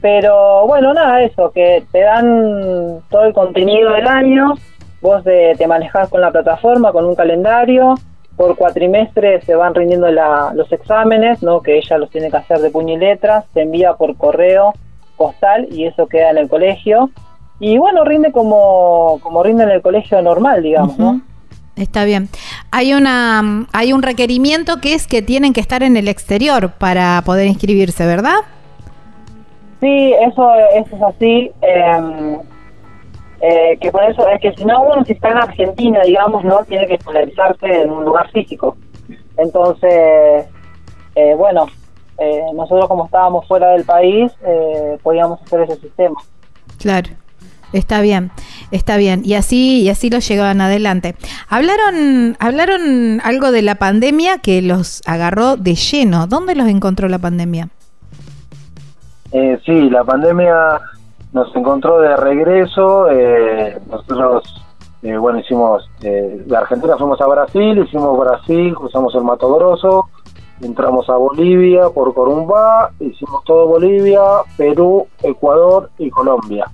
G: Pero bueno, nada, eso, que te dan todo el contenido del año, vos eh, te manejás con la plataforma, con un calendario, por cuatrimestre se van rindiendo la- los exámenes, ¿no? que ella los tiene que hacer de puño y letras, se envía por correo postal y eso queda en el colegio. Y bueno, rinde como, como rinde en el colegio normal, digamos, ¿no?
B: Está bien. Hay una hay un requerimiento que es que tienen que estar en el exterior para poder inscribirse, ¿verdad?
G: Sí, eso, eso es así. eh, eh, que por eso es que si no uno si está en Argentina, digamos, no tiene que escolarizarse en un lugar físico. Entonces, eh, bueno, eh, nosotros como estábamos fuera del país, eh, podíamos hacer ese sistema.
B: Claro. Está bien, está bien. Y así, y así lo llegaban adelante. Hablaron, hablaron algo de la pandemia que los agarró de lleno. ¿Dónde los encontró la pandemia?
F: Eh, sí, la pandemia nos encontró de regreso. eh, nosotros, eh, bueno, hicimos eh, de Argentina fuimos a Brasil, hicimos Brasil, cruzamos el Mato Grosso, entramos a Bolivia por Corumbá, hicimos todo Bolivia, Perú, Ecuador y Colombia.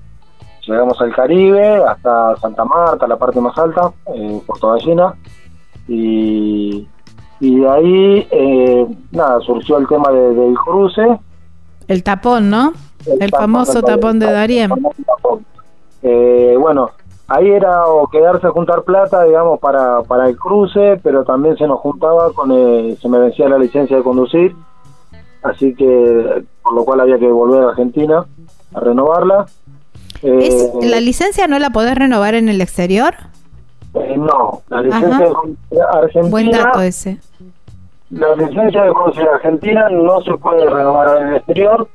F: Llegamos al Caribe, hasta Santa Marta, la parte más alta, eh, Puerto Gallina, y, y de ahí, eh, nada, surgió el tema de- del cruce,
B: El tapón, ¿no? El, famoso tapón de Darien.
F: Eh, bueno, ahí era o quedarse a juntar plata, digamos, para, para el cruce, pero también se nos juntaba con, eh, se me vencía la licencia de conducir, así que, por lo cual había que volver a Argentina a renovarla. Eh,
B: ¿Es, ¿La licencia no la podés renovar en el exterior?
F: eh, no, la licencia de argentina,
B: Buen dato ese.
F: la licencia de conducir argentina no se puede renovar en el exterior.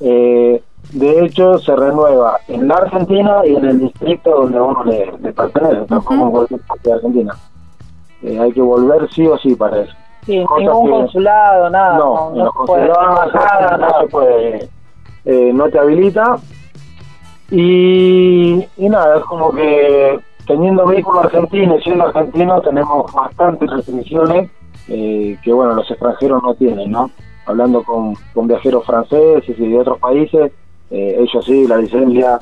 F: Eh, de hecho, se renueva en la Argentina y en el distrito donde uno le, le pertenece, tampoco en cualquier parte de Argentina. Eh, hay que volver sí o sí para eso.
G: Sí, ningún
F: que-
G: consulado, nada.
F: no,
G: no
F: los
G: se puede.
F: nada, no se puede, eh, no te habilita. Y, y nada, es como que teniendo vehículo argentino y siendo argentino tenemos bastantes restricciones eh, que bueno los extranjeros no tienen, ¿no? Hablando con, con viajeros franceses y de otros países, eh, ellos sí, la licencia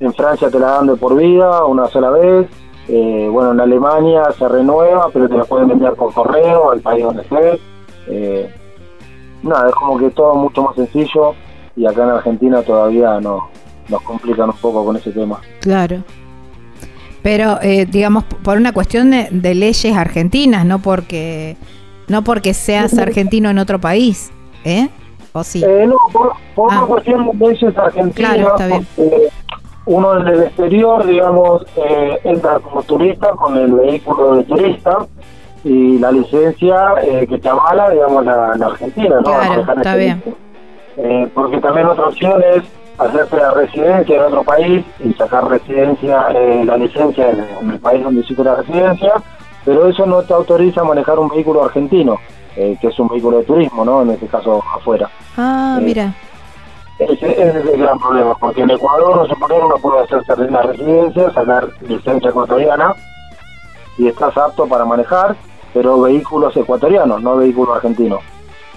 F: en Francia te la dan de por vida, una sola vez, eh, bueno, en Alemania se renueva, pero te la pueden enviar por correo al país donde estés. Eh, nada, es como que todo mucho más sencillo y acá en Argentina todavía no, nos complican un poco con ese tema.
B: Claro. Pero, eh, digamos, por una cuestión de, de leyes argentinas, no porque no porque seas argentino en otro país, ¿eh? ¿O sí?
F: Eh, no, por, por
B: Ah.
F: una cuestión de leyes argentinas,
B: Claro, está bien.
F: uno en el exterior, digamos, eh, entra como turista con el vehículo de turista y la licencia eh, que te avala, digamos, la, la Argentina, ¿no?
B: Claro, está
F: este
B: bien.
F: Eh, porque también otra opción es hacerse la residencia en otro país y sacar residencia, eh, la licencia en, en el país donde hiciste la residencia, pero eso no te autoriza a manejar un vehículo argentino, eh, que es un vehículo de turismo, ¿no? En este caso afuera.
B: Ah,
F: Eh,
B: mira.
F: Ese, ese es el gran problema, porque en Ecuador no se pone uno puede hacerse la residencia, sacar licencia ecuatoriana y estás apto para manejar, pero vehículos ecuatorianos, no vehículos argentinos.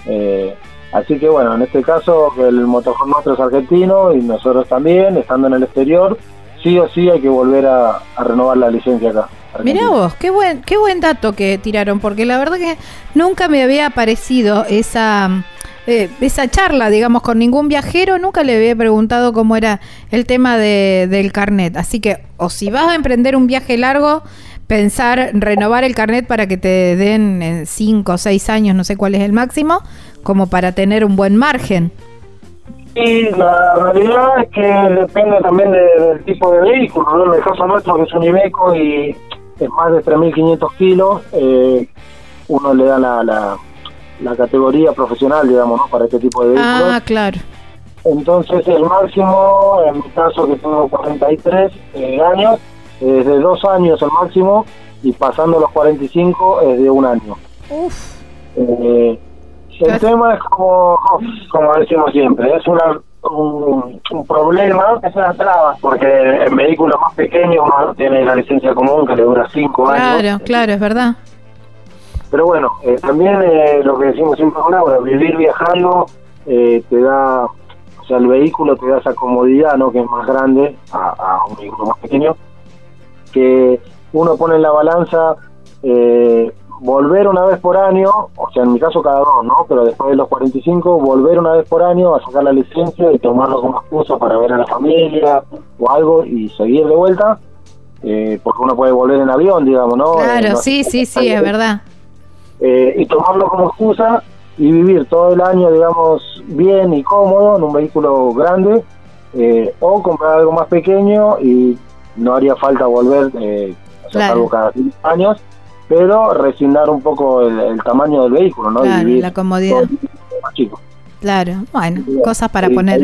F: Eh, así que bueno, en este caso que el motorhome nuestro es argentino y nosotros también, estando en el exterior, sí o sí hay que volver a, a renovar la licencia acá.
B: Mirá
F: Argentina.
B: vos, qué buen, qué buen dato que tiraron, porque la verdad que nunca me había aparecido esa, eh, esa charla, digamos, con ningún viajero, nunca le había preguntado cómo era el tema de, del carnet. Así que, o si vas a emprender un viaje largo, pensar renovar el carnet para que te den en 5 o 6 años, no sé cuál es el máximo, como para tener un buen margen.
F: Y la realidad es que depende también de- del tipo de vehículo, ¿no? En el caso nuestro, que es un Iveco y es más de 3.500 kilos, eh, uno le da la, la, la categoría profesional, digamos, ¿no? Para este tipo de vehículos.
B: Ah, claro.
F: Entonces el máximo, en mi caso que tengo 43 eh, años, es de dos años el máximo y pasando los 45 es de un año.
B: Uf.
F: Eh, el tema es como, como decimos siempre, es una, un, un problema, es una traba, porque en vehículos más pequeños uno tiene la licencia común que le dura cinco años.
B: Claro, claro, es verdad.
F: Pero bueno, eh, también eh, lo que decimos siempre ahora, bueno, vivir viajando eh, te da, o sea, el vehículo te da esa comodidad, ¿no? Que es más grande a, a un vehículo más pequeño, que uno pone en la balanza eh, volver una vez por año, o sea, en mi caso cada dos, ¿no? Pero después de los 45, volver una vez por año a sacar la licencia y tomarlo como excusa para ver a la familia o algo y seguir de vuelta, eh, porque uno puede volver en avión, digamos, ¿no? Eh,
B: Claro,
F: no-
B: sí, sí, sí, es verdad.
F: eh, y tomarlo como excusa y vivir todo el año, digamos, bien y cómodo en un vehículo grande, eh, o comprar algo más pequeño y no haría falta volver, eh, o sea,
B: Claro.
F: salvo cada cinco años, pero resignar un poco el, el tamaño del vehículo, ¿no?
B: Claro,
F: vivir
B: la comodidad.
F: más chico.
B: Claro, bueno, cosas para
F: Sí,
B: poner.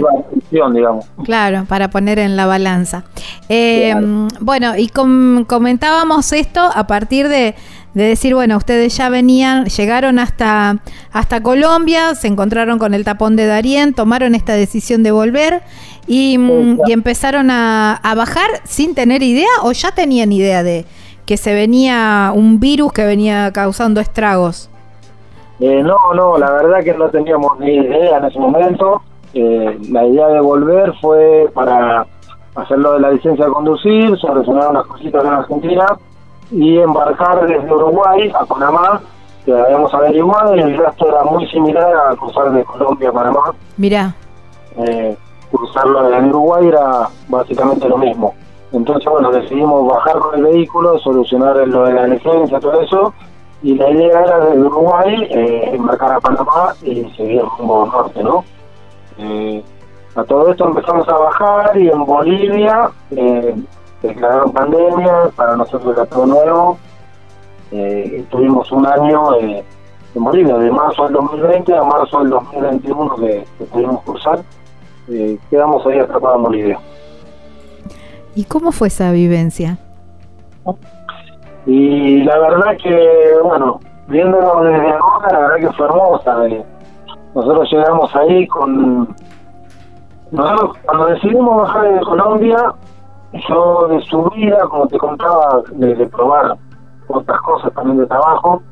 F: digamos.
B: Claro, para poner en la balanza. Eh,
F: Claro.
B: Bueno, y com- comentábamos esto a partir de, de decir, bueno, ustedes ya venían, llegaron hasta, hasta Colombia, se encontraron con el tapón de Darien, tomaron esta decisión de volver y, mm, y empezaron a, a bajar sin tener idea o ya tenían idea de que se venía un virus que venía causando estragos.
F: Eh, no, no, la verdad que no teníamos ni idea en ese momento. Eh, la idea de volver fue para hacer lo de la licencia de conducir, solucionar unas cositas en Argentina y embarcar desde Uruguay a Panamá, que habíamos averiguado y el gasto era muy similar a cruzar de Colombia a Panamá.
B: Mirá,
F: Eh, cruzarlo en Uruguay era básicamente lo mismo. Entonces, bueno, decidimos bajar con el vehículo, solucionar lo de la licencia, todo eso, y la idea era desde Uruguay eh, embarcar a Panamá y seguir rumbo norte, ¿no? Eh, a todo esto empezamos a bajar y en Bolivia eh, declararon pandemia, para nosotros era todo nuevo. Eh, estuvimos un año eh, en Bolivia, de marzo del 2020 a marzo del 2021 que, que pudimos cruzar. Eh, quedamos ahí atrapados en Bolivia.
B: ¿Y cómo fue esa vivencia?
F: Y la verdad que, bueno, viéndolo desde ahora, la verdad que fue hermosa. eh. Nosotros llegamos ahí con... Nosotros cuando decidimos bajar de Colombia, yo de subida, como te contaba, de, de probar otras cosas también de trabajo,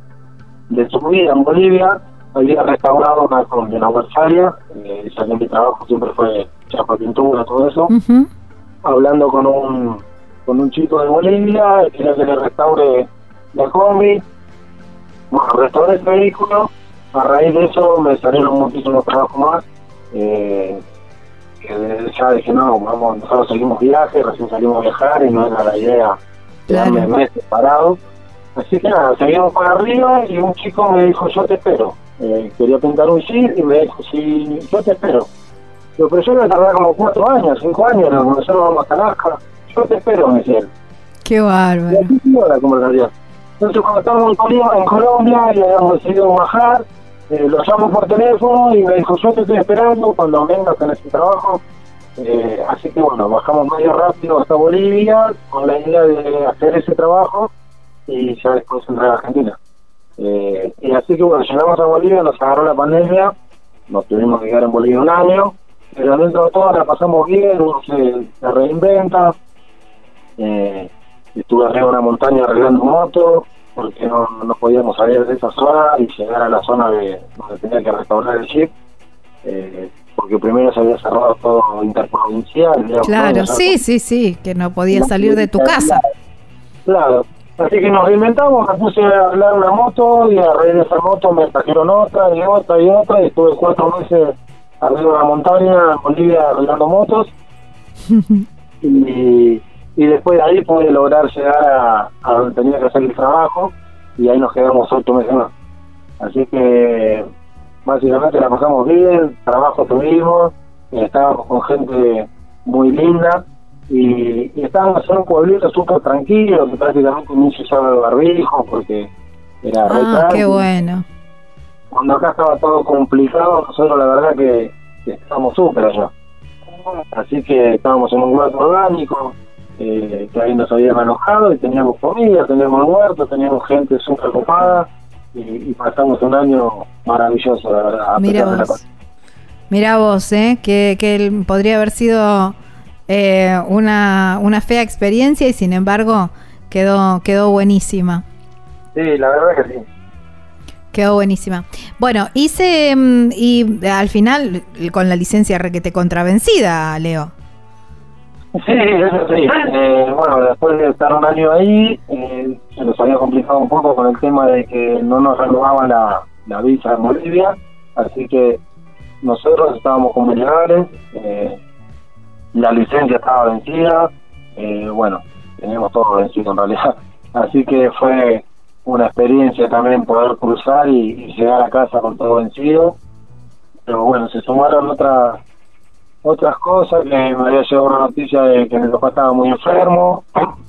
F: de subida en Bolivia, había restaurado una una Westfalia, eh, ya que mi trabajo siempre fue chapa pintura, todo eso.
B: Ujú.
F: Hablando con un, con un chico de Bolivia, quería que le restaure la combi. Bueno, restauré este vehículo, a raíz de eso me salieron muchísimos trabajos más. Eh, que ya dije, no, vamos, nosotros seguimos viaje, recién salimos a viajar y no era la idea quedarme
B: Claro.
F: meses parado. Así que nada, seguimos para arriba y un chico me dijo, yo te espero. Eh, quería pintar un jeep y me dijo, sí, yo te espero. Digo, pero yo voy a tardar como cuatro años, cinco años, nosotros vamos a Alaska. Yo te espero, me decía él.
B: Qué
F: Y
B: bárbaro.
F: siguió la conversación. Entonces cuando estábamos en Colombia, y habíamos decidido bajar, eh, lo llamo por teléfono y me dijo, yo te estoy esperando, cuando vengas en ese trabajo. Eh, así que bueno, bajamos medio rápido hasta Bolivia con la idea de hacer ese trabajo y ya después entrar a Argentina. Eh, y así que bueno, llegamos a Bolivia, nos agarró la pandemia, nos tuvimos que quedar en Bolivia un año, pero dentro de todo la pasamos bien, uno se, se reinventa. Eh, estuve arriba de una montaña arreglando motos porque no, no podíamos salir de esa zona y llegar a la zona de donde tenía que restaurar el jeep eh, porque primero se había cerrado todo interprovincial
B: Claro,
F: ¿no?
B: sí, sí, sí, que no podías salir de tu casa.
F: Claro. Así que nos reinventamos, me puse a arreglar una moto y a raíz de esa moto me trajeron otra y otra y otra y estuve cuatro meses arriba de una montaña en Bolivia arreglando motos y, y después de ahí pude lograr llegar a, a donde tenía que hacer el trabajo y ahí nos quedamos ocho meses más. Así que básicamente la pasamos bien, trabajo tuvimos, estábamos con gente muy linda y, y estábamos en un pueblito súper tranquilo que prácticamente ni se usaba el barbijo porque era re
B: Ah, qué bueno.
F: Cuando acá estaba todo complicado, nosotros la verdad que, que estábamos súper allá. Así que estábamos en un huerto orgánico, eh, que ahí nos habían alojado y teníamos comida, teníamos huerto, teníamos gente súper copada y, y pasamos un año maravilloso, la verdad.
B: Mira vos. Mira vos, ¿eh? Que, podría haber sido eh, una, una fea experiencia y sin embargo quedó, quedó buenísima.
F: Sí, la verdad que sí.
B: Quedó buenísima. Bueno, hice mm, y al final con la licencia requete contravencida, Leo.
F: Sí, eso sí. Eh, bueno, después de estar un año ahí, eh, se nos había complicado un poco con el tema de que no nos renovaban la, la visa en Bolivia, así que nosotros estábamos con militares, eh, la licencia estaba vencida, eh, bueno, teníamos todo vencido en realidad, así que fue una experiencia también poder cruzar y, llegar a casa con todo vencido, pero bueno, se sumaron otras otras cosas que me había llegado una noticia de que mi papá estaba muy enfermo.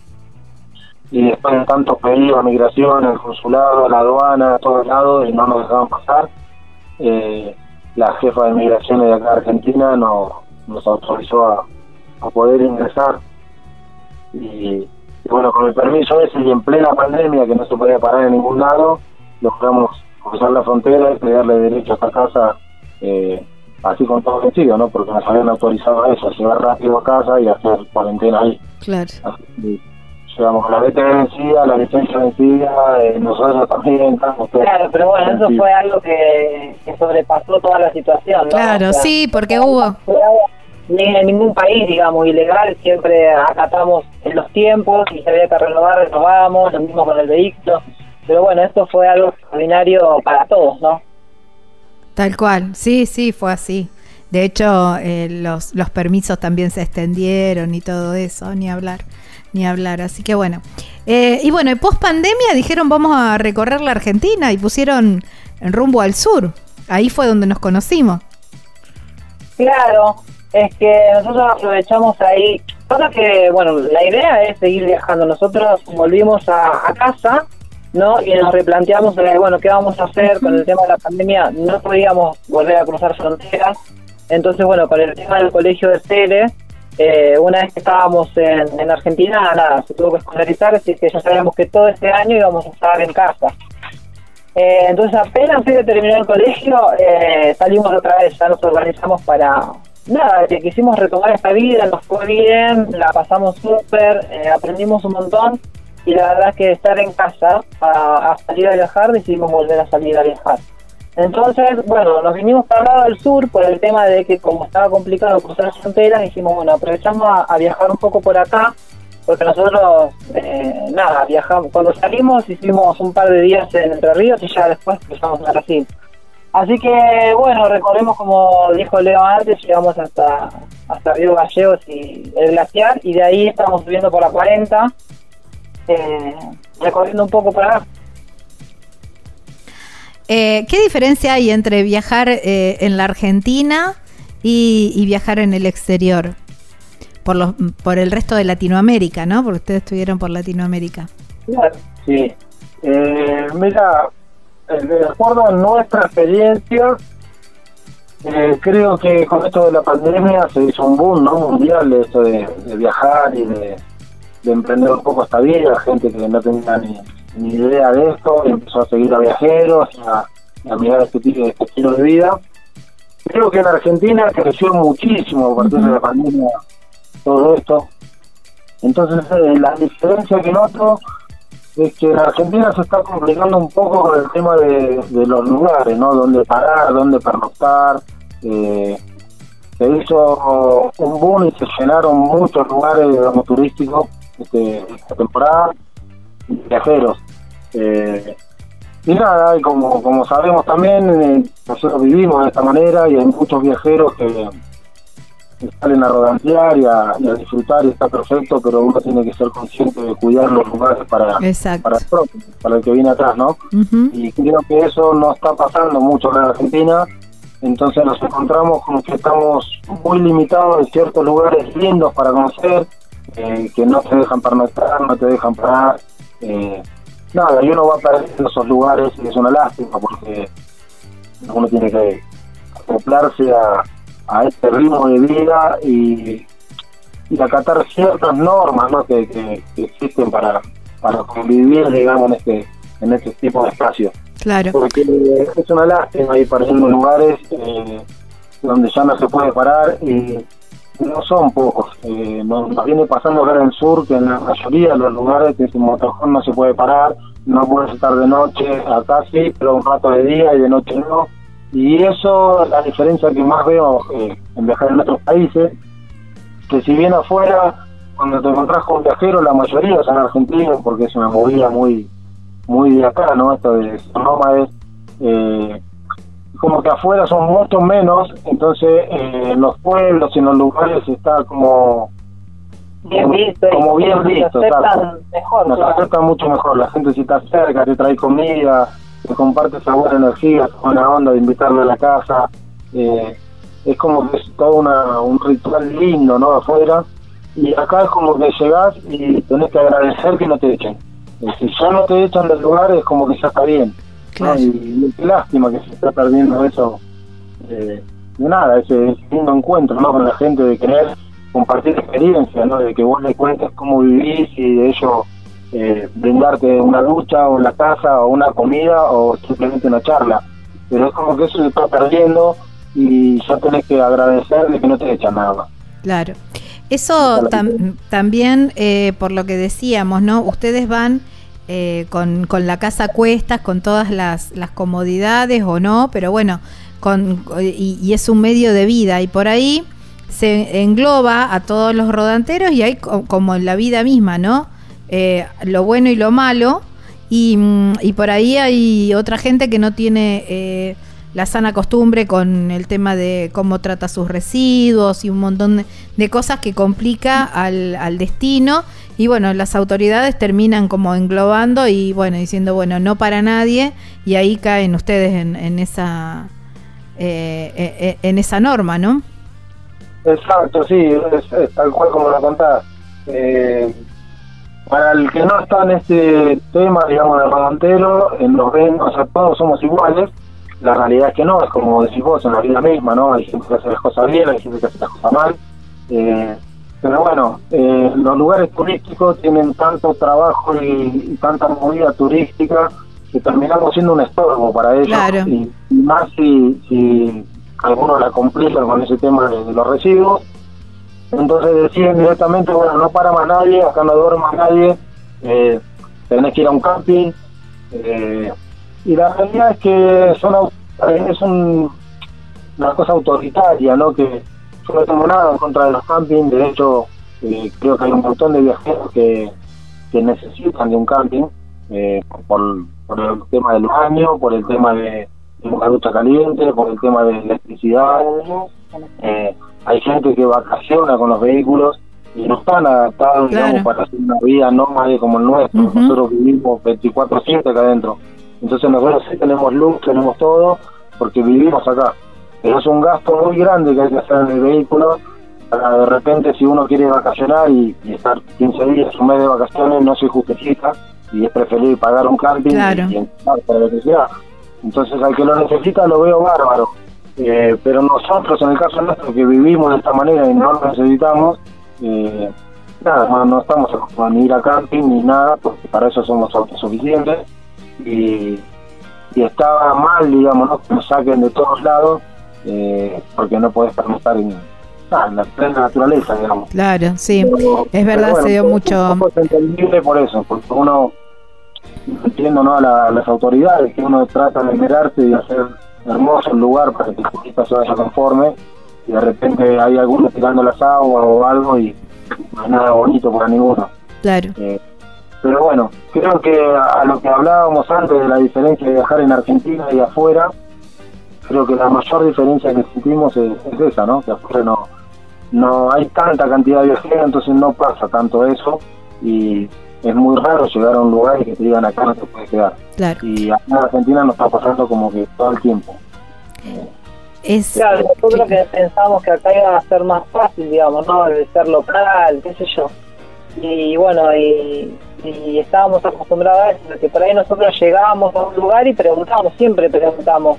F: Y después de tantos pedidos a migración, el consulado, la aduana, a todos lados y no nos dejaban pasar, eh, la jefa de migraciones de acá de Argentina no, nos autorizó a, a poder ingresar. Y, y bueno, con el permiso ese y en plena pandemia que no se podía parar en ningún lado, logramos cruzar la frontera y pedirle derecho a esta casa eh, así con todo vencido, ¿no? Porque nos habían autorizado a eso, a llegar rápido a casa y hacer cuarentena ahí.
B: Claro.
F: Así con la vete vencida, la licencia vencida, eh, nosotros también estamos todos
G: Claro, pero bueno, eso fue algo que, que sobrepasó toda la situación, ¿no?
B: Claro,
G: O sea,
B: sí, porque hubo.
G: Ni en ningún país, digamos, ilegal, siempre acatamos en los tiempos y si había que renovar, renovamos, lo mismo con el vehículo. Pero bueno, esto fue algo extraordinario para todos, ¿no?
B: Tal cual, sí, sí, fue así. De hecho, eh, los, los permisos también se extendieron y todo eso, ni hablar, ni hablar. Así que bueno. Eh, y bueno, post pandemia dijeron vamos a recorrer la Argentina y pusieron en rumbo al sur. Ahí fue donde nos conocimos.
G: Claro, es que nosotros aprovechamos ahí. Pasa que, bueno, la idea es seguir viajando. Nosotros volvimos a, a casa, ¿no? Y nos replanteamos, eh, bueno, ¿qué vamos a hacer con el tema de la pandemia? No podíamos volver a cruzar fronteras. Entonces, bueno, con el tema del colegio de Cele, eh, una vez que estábamos en, en Argentina, nada, se tuvo que escolarizar, así que ya sabíamos que todo este año íbamos a estar en casa. Eh, entonces apenas se terminó el colegio, eh, salimos otra vez, ya nos organizamos para... Nada, que quisimos retomar esta vida, nos fue bien, la pasamos súper, eh, aprendimos un montón y la verdad es que estar en casa a, salir a viajar, decidimos volver a salir a viajar. Entonces, bueno, nos vinimos para el lado del sur por el tema de que como estaba complicado cruzar fronteras, dijimos, bueno, aprovechamos a, a viajar un poco por acá, porque nosotros, eh, nada, viajamos, cuando salimos hicimos un par de días en Entre Ríos y ya después cruzamos a Brasil. Así que, bueno, recorrimos como dijo Leo antes, llegamos hasta, hasta Río Gallegos y el glaciar, y de ahí estamos subiendo por la 40, eh, recorriendo un poco por acá.
B: Eh, ¿Qué diferencia hay entre viajar eh, en la Argentina y, y viajar en el exterior? Por, los, por el resto de Latinoamérica, ¿no? Porque ustedes estuvieron por Latinoamérica.
F: Sí. Eh, mira, de acuerdo a nuestra experiencia, eh, creo que con esto de la pandemia se hizo un boom ¿no? mundial de esto de, de viajar y de, de emprender un poco esta vida, gente que no tenía ni, ni idea de esto, empezó a seguir a viajeros, a, a mirar este, tipo- este estilo de vida. Creo que en Argentina creció muchísimo a partir de la pandemia todo esto. Entonces, eh, la diferencia que noto es que en Argentina se está complicando un poco con el tema de, de los lugares, ¿no? Dónde parar, dónde pernoctar. Eh, se hizo un boom y se llenaron muchos lugares digamos, turísticos este, esta temporada, viajeros. Eh, y nada, y como, como sabemos también, eh, nosotros vivimos de esta manera y hay muchos viajeros que, que salen a rodantear y a, y a disfrutar y está perfecto, pero uno tiene que ser consciente de cuidar los lugares para,
B: Exacto.
F: para el propio, para el que viene atrás, ¿no? Y creo que eso no está pasando mucho en Argentina, entonces nos encontramos con que estamos muy limitados en ciertos lugares lindos para conocer, eh, que no te dejan pernoctar, no te dejan parar. Eh, nada, y uno va perdiendo esos lugares y es una lástima porque uno tiene que acoplarse a, a este ritmo de vida y, y acatar ciertas normas ¿no? que, que- que existen para, para convivir, digamos, en este, en este tipo de espacios.
B: Claro.
F: Porque es una lástima ir perdiendo lugares eh, donde ya no se puede parar y no son pocos. Eh, nos, nos viene pasando acá en el sur que en la mayoría de los lugares que sin motorhome no se puede parar, no puedes estar de noche, acá sí, pero un rato de día y de noche no. Y eso es la diferencia que más veo eh, en viajar en otros países, que si bien afuera, cuando te encontrás con viajeros, la mayoría son argentinos, porque es una movida muy muy de acá, ¿no? Esto de ser nómades, eh, como que afuera son mucho menos, entonces eh, en los pueblos y en los lugares está como
G: Bien visto
F: como bien visto,
G: aceptan
F: exacto.
G: mejor,
F: Nos
G: claro.
F: aceptan mucho mejor, la gente si está cerca, te trae comida, te comparte esa buena energía, esa buena onda de invitarle a la casa, eh, es como que es todo una, un ritual lindo, ¿no? Afuera, y acá es como que llegás y tenés que agradecer que no te echen. Eh, Si ya no te echan del lugar es como que ya está bien. ¿no?
B: Claro.
F: Y, y qué lástima que se está perdiendo eso eh, de nada, ese, ese lindo encuentro ¿no? con la gente de querer compartir experiencias, ¿no? de que vos le cuentes cómo vivís y de ello eh, brindarte una ducha o en la casa o una comida o simplemente una charla. Pero es como que eso se está perdiendo y ya tenés que agradecer de que no te echan nada.
B: Claro. Eso tam- también, eh, por lo que decíamos, ¿no? Ustedes van eh, con, con la casa a cuestas, con todas las, las comodidades o no, pero bueno, con, y, y es un medio de vida y por ahí se engloba a todos los rodanteros y hay co- como en la vida misma, ¿no? Eh, lo bueno y lo malo y, mm, y por ahí hay otra gente que no tiene eh, la sana costumbre con el tema de cómo trata sus residuos y un montón de, cosas que complica al, al destino. Y bueno, las autoridades terminan como englobando y bueno, diciendo, bueno, no para nadie. Y ahí caen ustedes en, en esa eh, eh, eh, en esa norma, ¿no?
F: Exacto, sí, tal cual como lo contás. Eh, para el que no está en este tema, digamos, del rodantero, en los ven, o sea, todos somos iguales. La realidad es que no, es como decís vos, en la vida misma, ¿no? Hay gente que hace las cosas bien, hay gente que hace las cosas mal. Eh, pero bueno, eh, los lugares turísticos tienen tanto trabajo y, y tanta movida turística que terminamos siendo un estorbo para ellos.
B: Claro.
F: Y, y más si, si algunos la complican con ese tema de, de los residuos. Entonces deciden directamente, bueno, no para más nadie, acá no duerme más nadie, eh, tenés que ir a un camping. eh, y la realidad es que son eh, es un, una cosa autoritaria, ¿no? Que yo no tengo nada en contra de los campings, de hecho, eh, creo que hay un montón de viajeros que, necesitan de un camping eh, por, el tema del baño, por el tema de, de una caliente, por el tema de electricidad. Eh, hay gente que vacaciona con los vehículos y no están adaptados
B: Claro.
F: digamos, para hacer una vida nómade como el nuestro. Nosotros vivimos 24-7 acá adentro. Entonces nosotros sí tenemos luz, tenemos todo, porque vivimos acá. Pero es un gasto muy grande que hay que hacer en el vehículo. Para de repente, si uno quiere vacacionar y, y estar 15 días, un mes de vacaciones, no se justifica y es preferible pagar un camping
B: Claro.
F: y, y entrar para lo que sea. Entonces, al que lo necesita lo veo bárbaro. Eh, pero nosotros, en el caso nuestro, que vivimos de esta manera y no lo necesitamos, eh, nada, no, no estamos acostumbrados ni ir a camping ni nada, porque para eso somos autosuficientes. Y, y estaba mal, digamos, ¿no? que nos saquen de todos lados, eh, porque no podés estar en, en la plena naturaleza, digamos.
B: Claro, sí.
F: Pero-
B: Es verdad, se dio mucho-
F: es entendible por eso, porque uno, entiendo ¿no? a, la- a las autoridades que uno trata de mirarse y hacer hermoso el lugar para que el turista se vaya conforme, y de repente hay algunos tirando las aguas o algo y no es nada bonito para ninguno.
B: Claro.
F: Eh, pero bueno, creo que a, a lo que hablábamos antes de la diferencia de viajar en Argentina y afuera, creo que la mayor diferencia que sentimos es, es esa, ¿no? Que afuera no, no hay tanta cantidad de viajeros, entonces no pasa tanto eso y es muy raro llegar a un lugar y que te digan acá no te puedes quedar.
B: Claro.
F: Y acá en Argentina nos está pasando como que todo el tiempo.
B: Es,
G: Claro, nosotros que pensamos que acá iba a ser más fácil, digamos, ¿no? De ser local, qué sé yo. Y bueno, y, y estábamos acostumbrados a eso, que por ahí nosotros llegábamos a un lugar y preguntamos, siempre preguntamos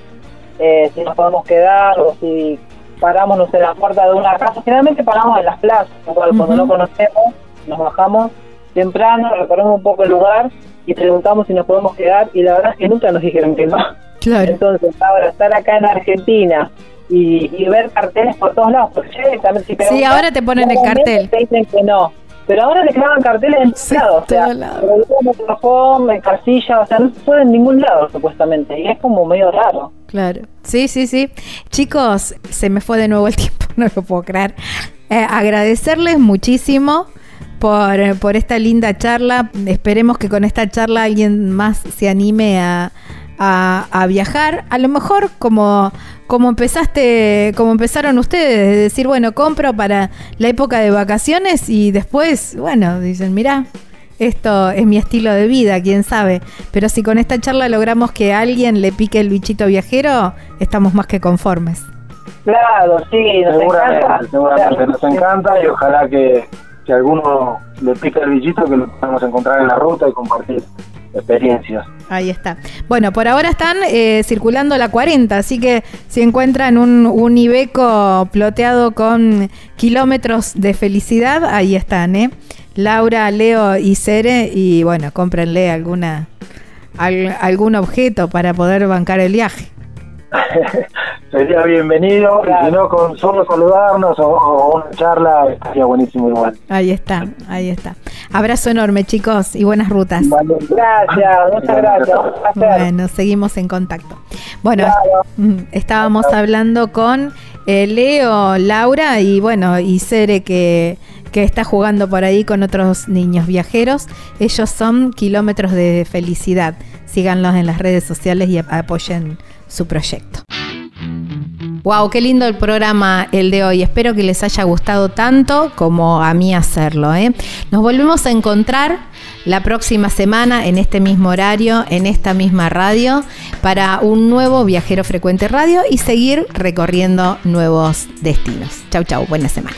G: eh, si nos podemos quedar o si paramos, no sé, en la puerta de una casa. Generalmente paramos en las plazas, igual cuando no conocemos, nos bajamos temprano, recorremos un poco el lugar y preguntamos si nos podemos quedar y la verdad es que nunca nos dijeron que no.
B: claro.
G: Entonces, ahora estar acá en Argentina y, y ver carteles por todos lados, porque ya directamente si preguntas,
B: ahora te ponen el cartel.
G: Te dicen que no. Pero ahora te clavan carteles en
B: Sí,
G: todos lados. O sea, motorhome, en casilla, o sea, no se puede en ningún lado, supuestamente. Y es como medio raro.
B: Claro. Sí, sí, sí. Chicos, se me fue de nuevo el tiempo, no lo puedo creer. Eh, agradecerles muchísimo por, eh, por esta linda charla. Esperemos que con esta charla alguien más se anime a, a- a viajar. A lo mejor como, como empezaste, como empezaron ustedes, de decir, bueno, compro para la época de vacaciones y después, bueno, dicen, mirá, esto es mi estilo de vida, quién sabe. Pero si con esta charla logramos que a alguien le pique el bichito viajero, estamos más que conformes.
G: Claro, sí, nos
F: Seguramente,
G: encanta.
F: seguramente nos encanta y ojalá que, a alguno le pique el bichito que lo podamos encontrar en la ruta y compartir experiencias.
B: Ahí está. Bueno, por ahora están eh, circulando la 40, así que si encuentran un, un Ibeco ploteado con kilómetros de felicidad, ahí están, ¿eh? Laura, Leo y Cere, y bueno, cómprenle alguna, al- algún objeto para poder bancar el viaje.
F: Sería bienvenido, y si no, con solo saludarnos o, o una charla estaría buenísimo igual.
B: Ahí está, ahí está. Abrazo enorme, chicos, y buenas rutas.
G: Gracias, muchas gracias.
B: Bueno, seguimos en contacto. Bueno,
G: Claro.
B: mm, estábamos hablando con eh, Leo, Laura y bueno, y Cere que, que está jugando por ahí con otros niños viajeros. Ellos son kilómetros de felicidad. Síganlos en las redes sociales y ap- apoyen su proyecto. Wow, qué lindo el programa el de hoy. Espero que les haya gustado tanto como a mí hacerlo. ¿eh? Nos volvemos a encontrar la próxima semana en este mismo horario, en esta misma radio, para un nuevo Viajero Frecuente Radio y seguir recorriendo nuevos destinos. Chau, chau, buena semana.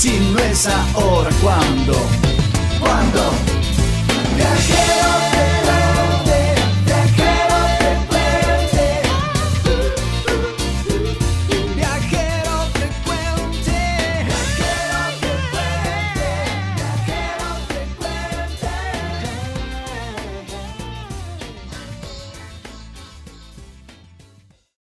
A: Si no es ahora, ¿cuándo? ¿Cuándo?